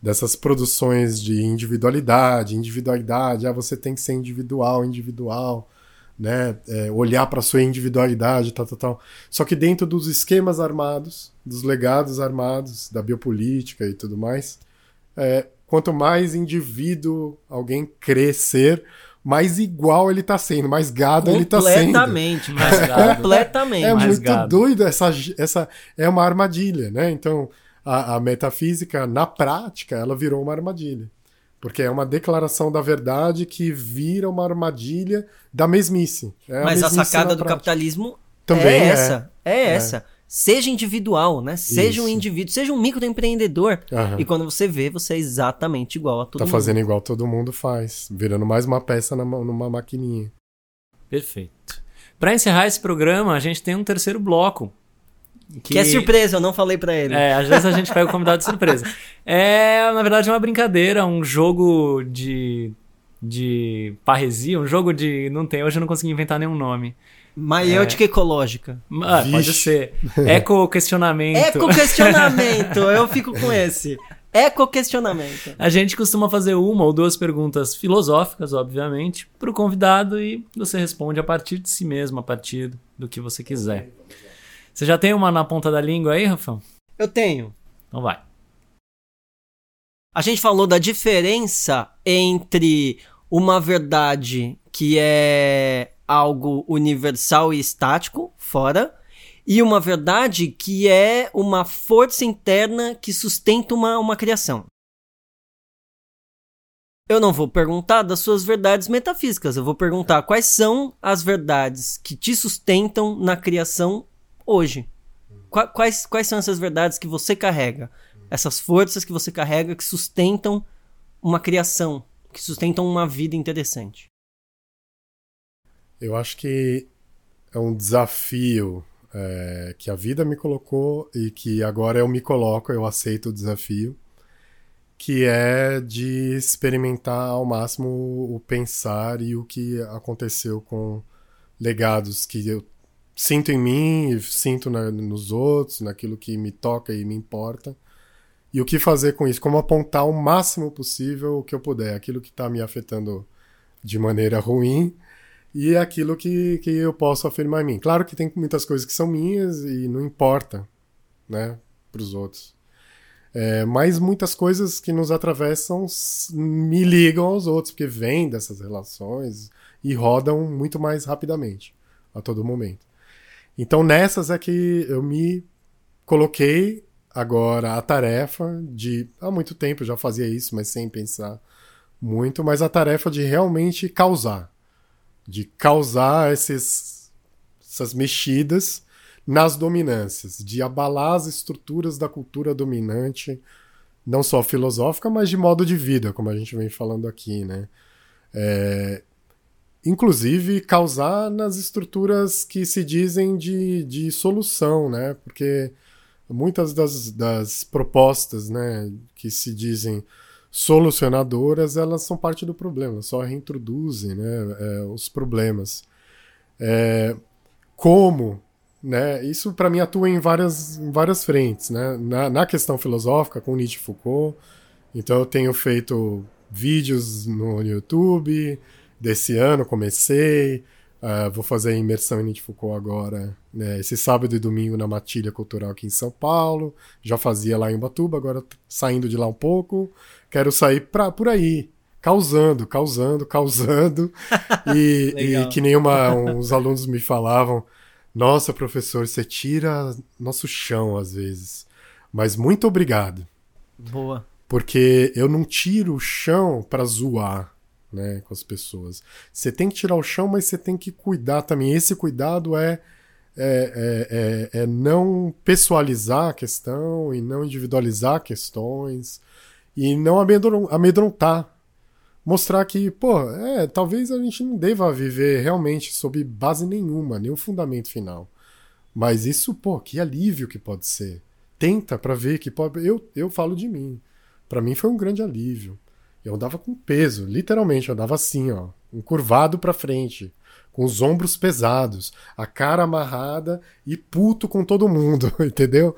dessas produções de individualidade, individualidade, ah, você tem que ser individual, individual, né? É, olhar para sua individualidade, tal, tal, tal. Só que dentro dos esquemas armados, dos legados armados, da biopolítica e tudo mais, é, quanto mais indivíduo alguém crescer, mais igual ele tá sendo, mais gado ele tá sendo. Completamente, mais gado. Completamente. É mais muito gado. doido essa, essa é uma armadilha, né? Então, a, a, metafísica, na prática, ela virou uma armadilha. Porque é uma declaração da verdade que vira uma armadilha da mesmice. É Mas a, mesmice a sacada do prática. capitalismo Também é é. essa. É, essa. Seja individual, né? Seja um Isso. indivíduo, seja um microempreendedor. Aham. E quando você vê, você é exatamente igual a todo Tá mundo. fazendo igual todo mundo faz, virando mais uma peça numa, numa maquininha. Perfeito. Para encerrar esse programa, a gente tem um terceiro bloco. Que é surpresa, eu não falei pra ele. É, às vezes a gente pega o convidado de surpresa. É, na verdade, é uma brincadeira, um jogo de. de parresia, um jogo de. Não tem, hoje eu não consegui inventar nenhum nome. Maiêutica ecológica. Ah, pode ser. Eco-questionamento. Eco-questionamento, eu fico com esse. Eco-questionamento. A gente costuma fazer uma ou duas perguntas filosóficas, obviamente, para o convidado e você responde a partir de si mesmo, a partir do que você quiser. Você já tem uma na ponta da língua aí, Rafael? Eu tenho. Então vai. A gente falou da diferença entre uma verdade que é algo universal e estático, fora, e uma verdade que é uma força interna que sustenta uma, uma criação. Eu não vou perguntar das suas verdades metafísicas, eu vou perguntar quais são as verdades que te sustentam na criação hoje. Qua- Quais, quais são essas verdades que você carrega? Essas forças que você carrega que sustentam uma criação, que sustentam uma vida interessante. Eu acho que é um desafio é, que a vida me colocou e que agora eu me coloco, eu aceito o desafio, que é de experimentar ao máximo o pensar e o que aconteceu com legados que eu sinto em mim e sinto na- nos outros, naquilo que me toca e me importa. E o que fazer com isso? Como apontar o máximo possível o que eu puder, aquilo que está me afetando de maneira ruim e aquilo que, que eu posso afirmar em mim. Claro que tem muitas coisas que são minhas e não importa, né, para os outros. É, mas muitas coisas que nos atravessam me ligam aos outros, porque vêm dessas relações e rodam muito mais rapidamente a todo momento. Então nessas é que eu me coloquei agora a tarefa de há muito tempo eu já fazia isso, mas sem pensar muito, mas a tarefa de realmente causar, de causar esses, essas mexidas nas dominâncias, de abalar as estruturas da cultura dominante, não só filosófica, mas de modo de vida, como a gente vem falando aqui, né? É, inclusive causar nas estruturas que se dizem de, de solução, né? Porque muitas das, das propostas, né, que se dizem solucionadoras, elas são parte do problema, só reintroduzem, né, é, os problemas. É, como, né, isso para mim atua em várias, em várias frentes, né, na, na questão filosófica com Nietzsche e Foucault. Então eu tenho feito vídeos no YouTube. Desse ano comecei. Uh, vou fazer a imersão em Nietzsche Foucault agora, né, esse sábado e domingo na Matilha Cultural aqui em São Paulo. Já fazia lá em Ubatuba, agora saindo de lá um pouco. Quero sair pra, por aí, causando, causando, causando. E, e que nem uma, uns alunos me falavam: Nossa, professor, você tira nosso chão às vezes. Mas muito obrigado. Boa. Porque eu não tiro o chão pra zoar né, com as pessoas. Você tem que tirar o chão, mas você tem que cuidar também. Esse cuidado é, é, é, é, é não pessoalizar a questão e não individualizar questões e não amedron- amedrontar. Mostrar que, pô, é, talvez a gente não deva viver realmente sob base nenhuma, nenhum fundamento final. Mas isso, pô, que alívio que pode ser. Tenta pra ver que pode. Eu, eu falo de mim. Pra mim foi um grande alívio. Eu andava com peso, literalmente, eu andava assim, ó, encurvado pra frente, com os ombros pesados, a cara amarrada e puto com todo mundo, entendeu?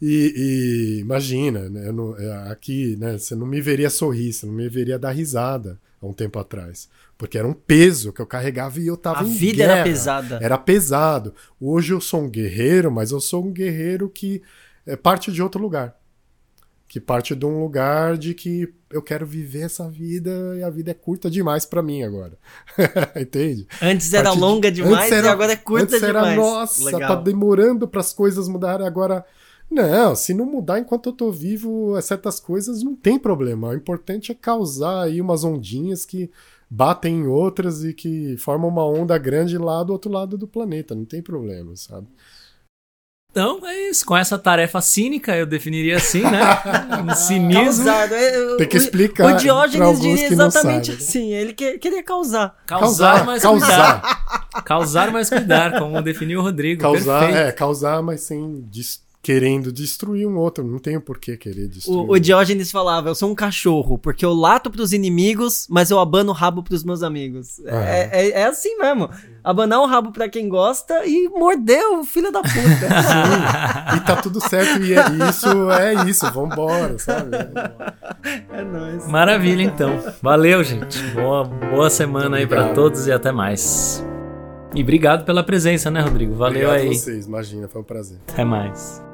E, e imagina, né, não, é, aqui, né, você não me veria sorrir, você não me veria dar risada há um tempo atrás. Porque era um peso que eu carregava e eu tava A em vida guerra. era pesada. Era pesado. Hoje eu sou um guerreiro, mas eu sou um guerreiro que é parte de outro lugar. Que parte de um lugar de que eu quero viver essa vida e a vida é curta demais pra mim agora. Entende? Antes era Parte de- longa demais era- e agora é curta antes era, demais. nossa, Legal. tá demorando para as coisas mudarem agora. Não, se não mudar enquanto eu tô vivo, certas coisas não tem problema. O importante é causar aí umas ondinhas que batem em outras e que formam uma onda grande lá do outro lado do planeta. Não tem problema, sabe? Então é isso. Com essa tarefa cínica, eu definiria assim, né? Um cinismo. Causar, é, Tem que o- explicar O Diógenes diria exatamente assim. Ele que- queria causar. Causar, mas causar, cuidar. Causar, mas cuidar, como definiu o Rodrigo. causar, Perfeito. é, causar, mas sem des- querendo destruir um outro. Não tenho por que querer destruir. O, um o Diógenes falava: Eu sou um cachorro, porque eu lato pros inimigos, mas eu abano o rabo pros meus amigos. Ah. É, é- é assim mesmo. Abanar o rabo pra quem gosta e morder o filho da puta. E tá tudo certo, e é isso, é isso, vambora, sabe? é nóis. Maravilha, então. Valeu, gente. Boa, boa semana aí pra Obrigado. todos e até mais. E obrigado pela presença, né, Rodrigo? Valeu Obrigado aí. a vocês, imagina, foi um prazer. Até mais.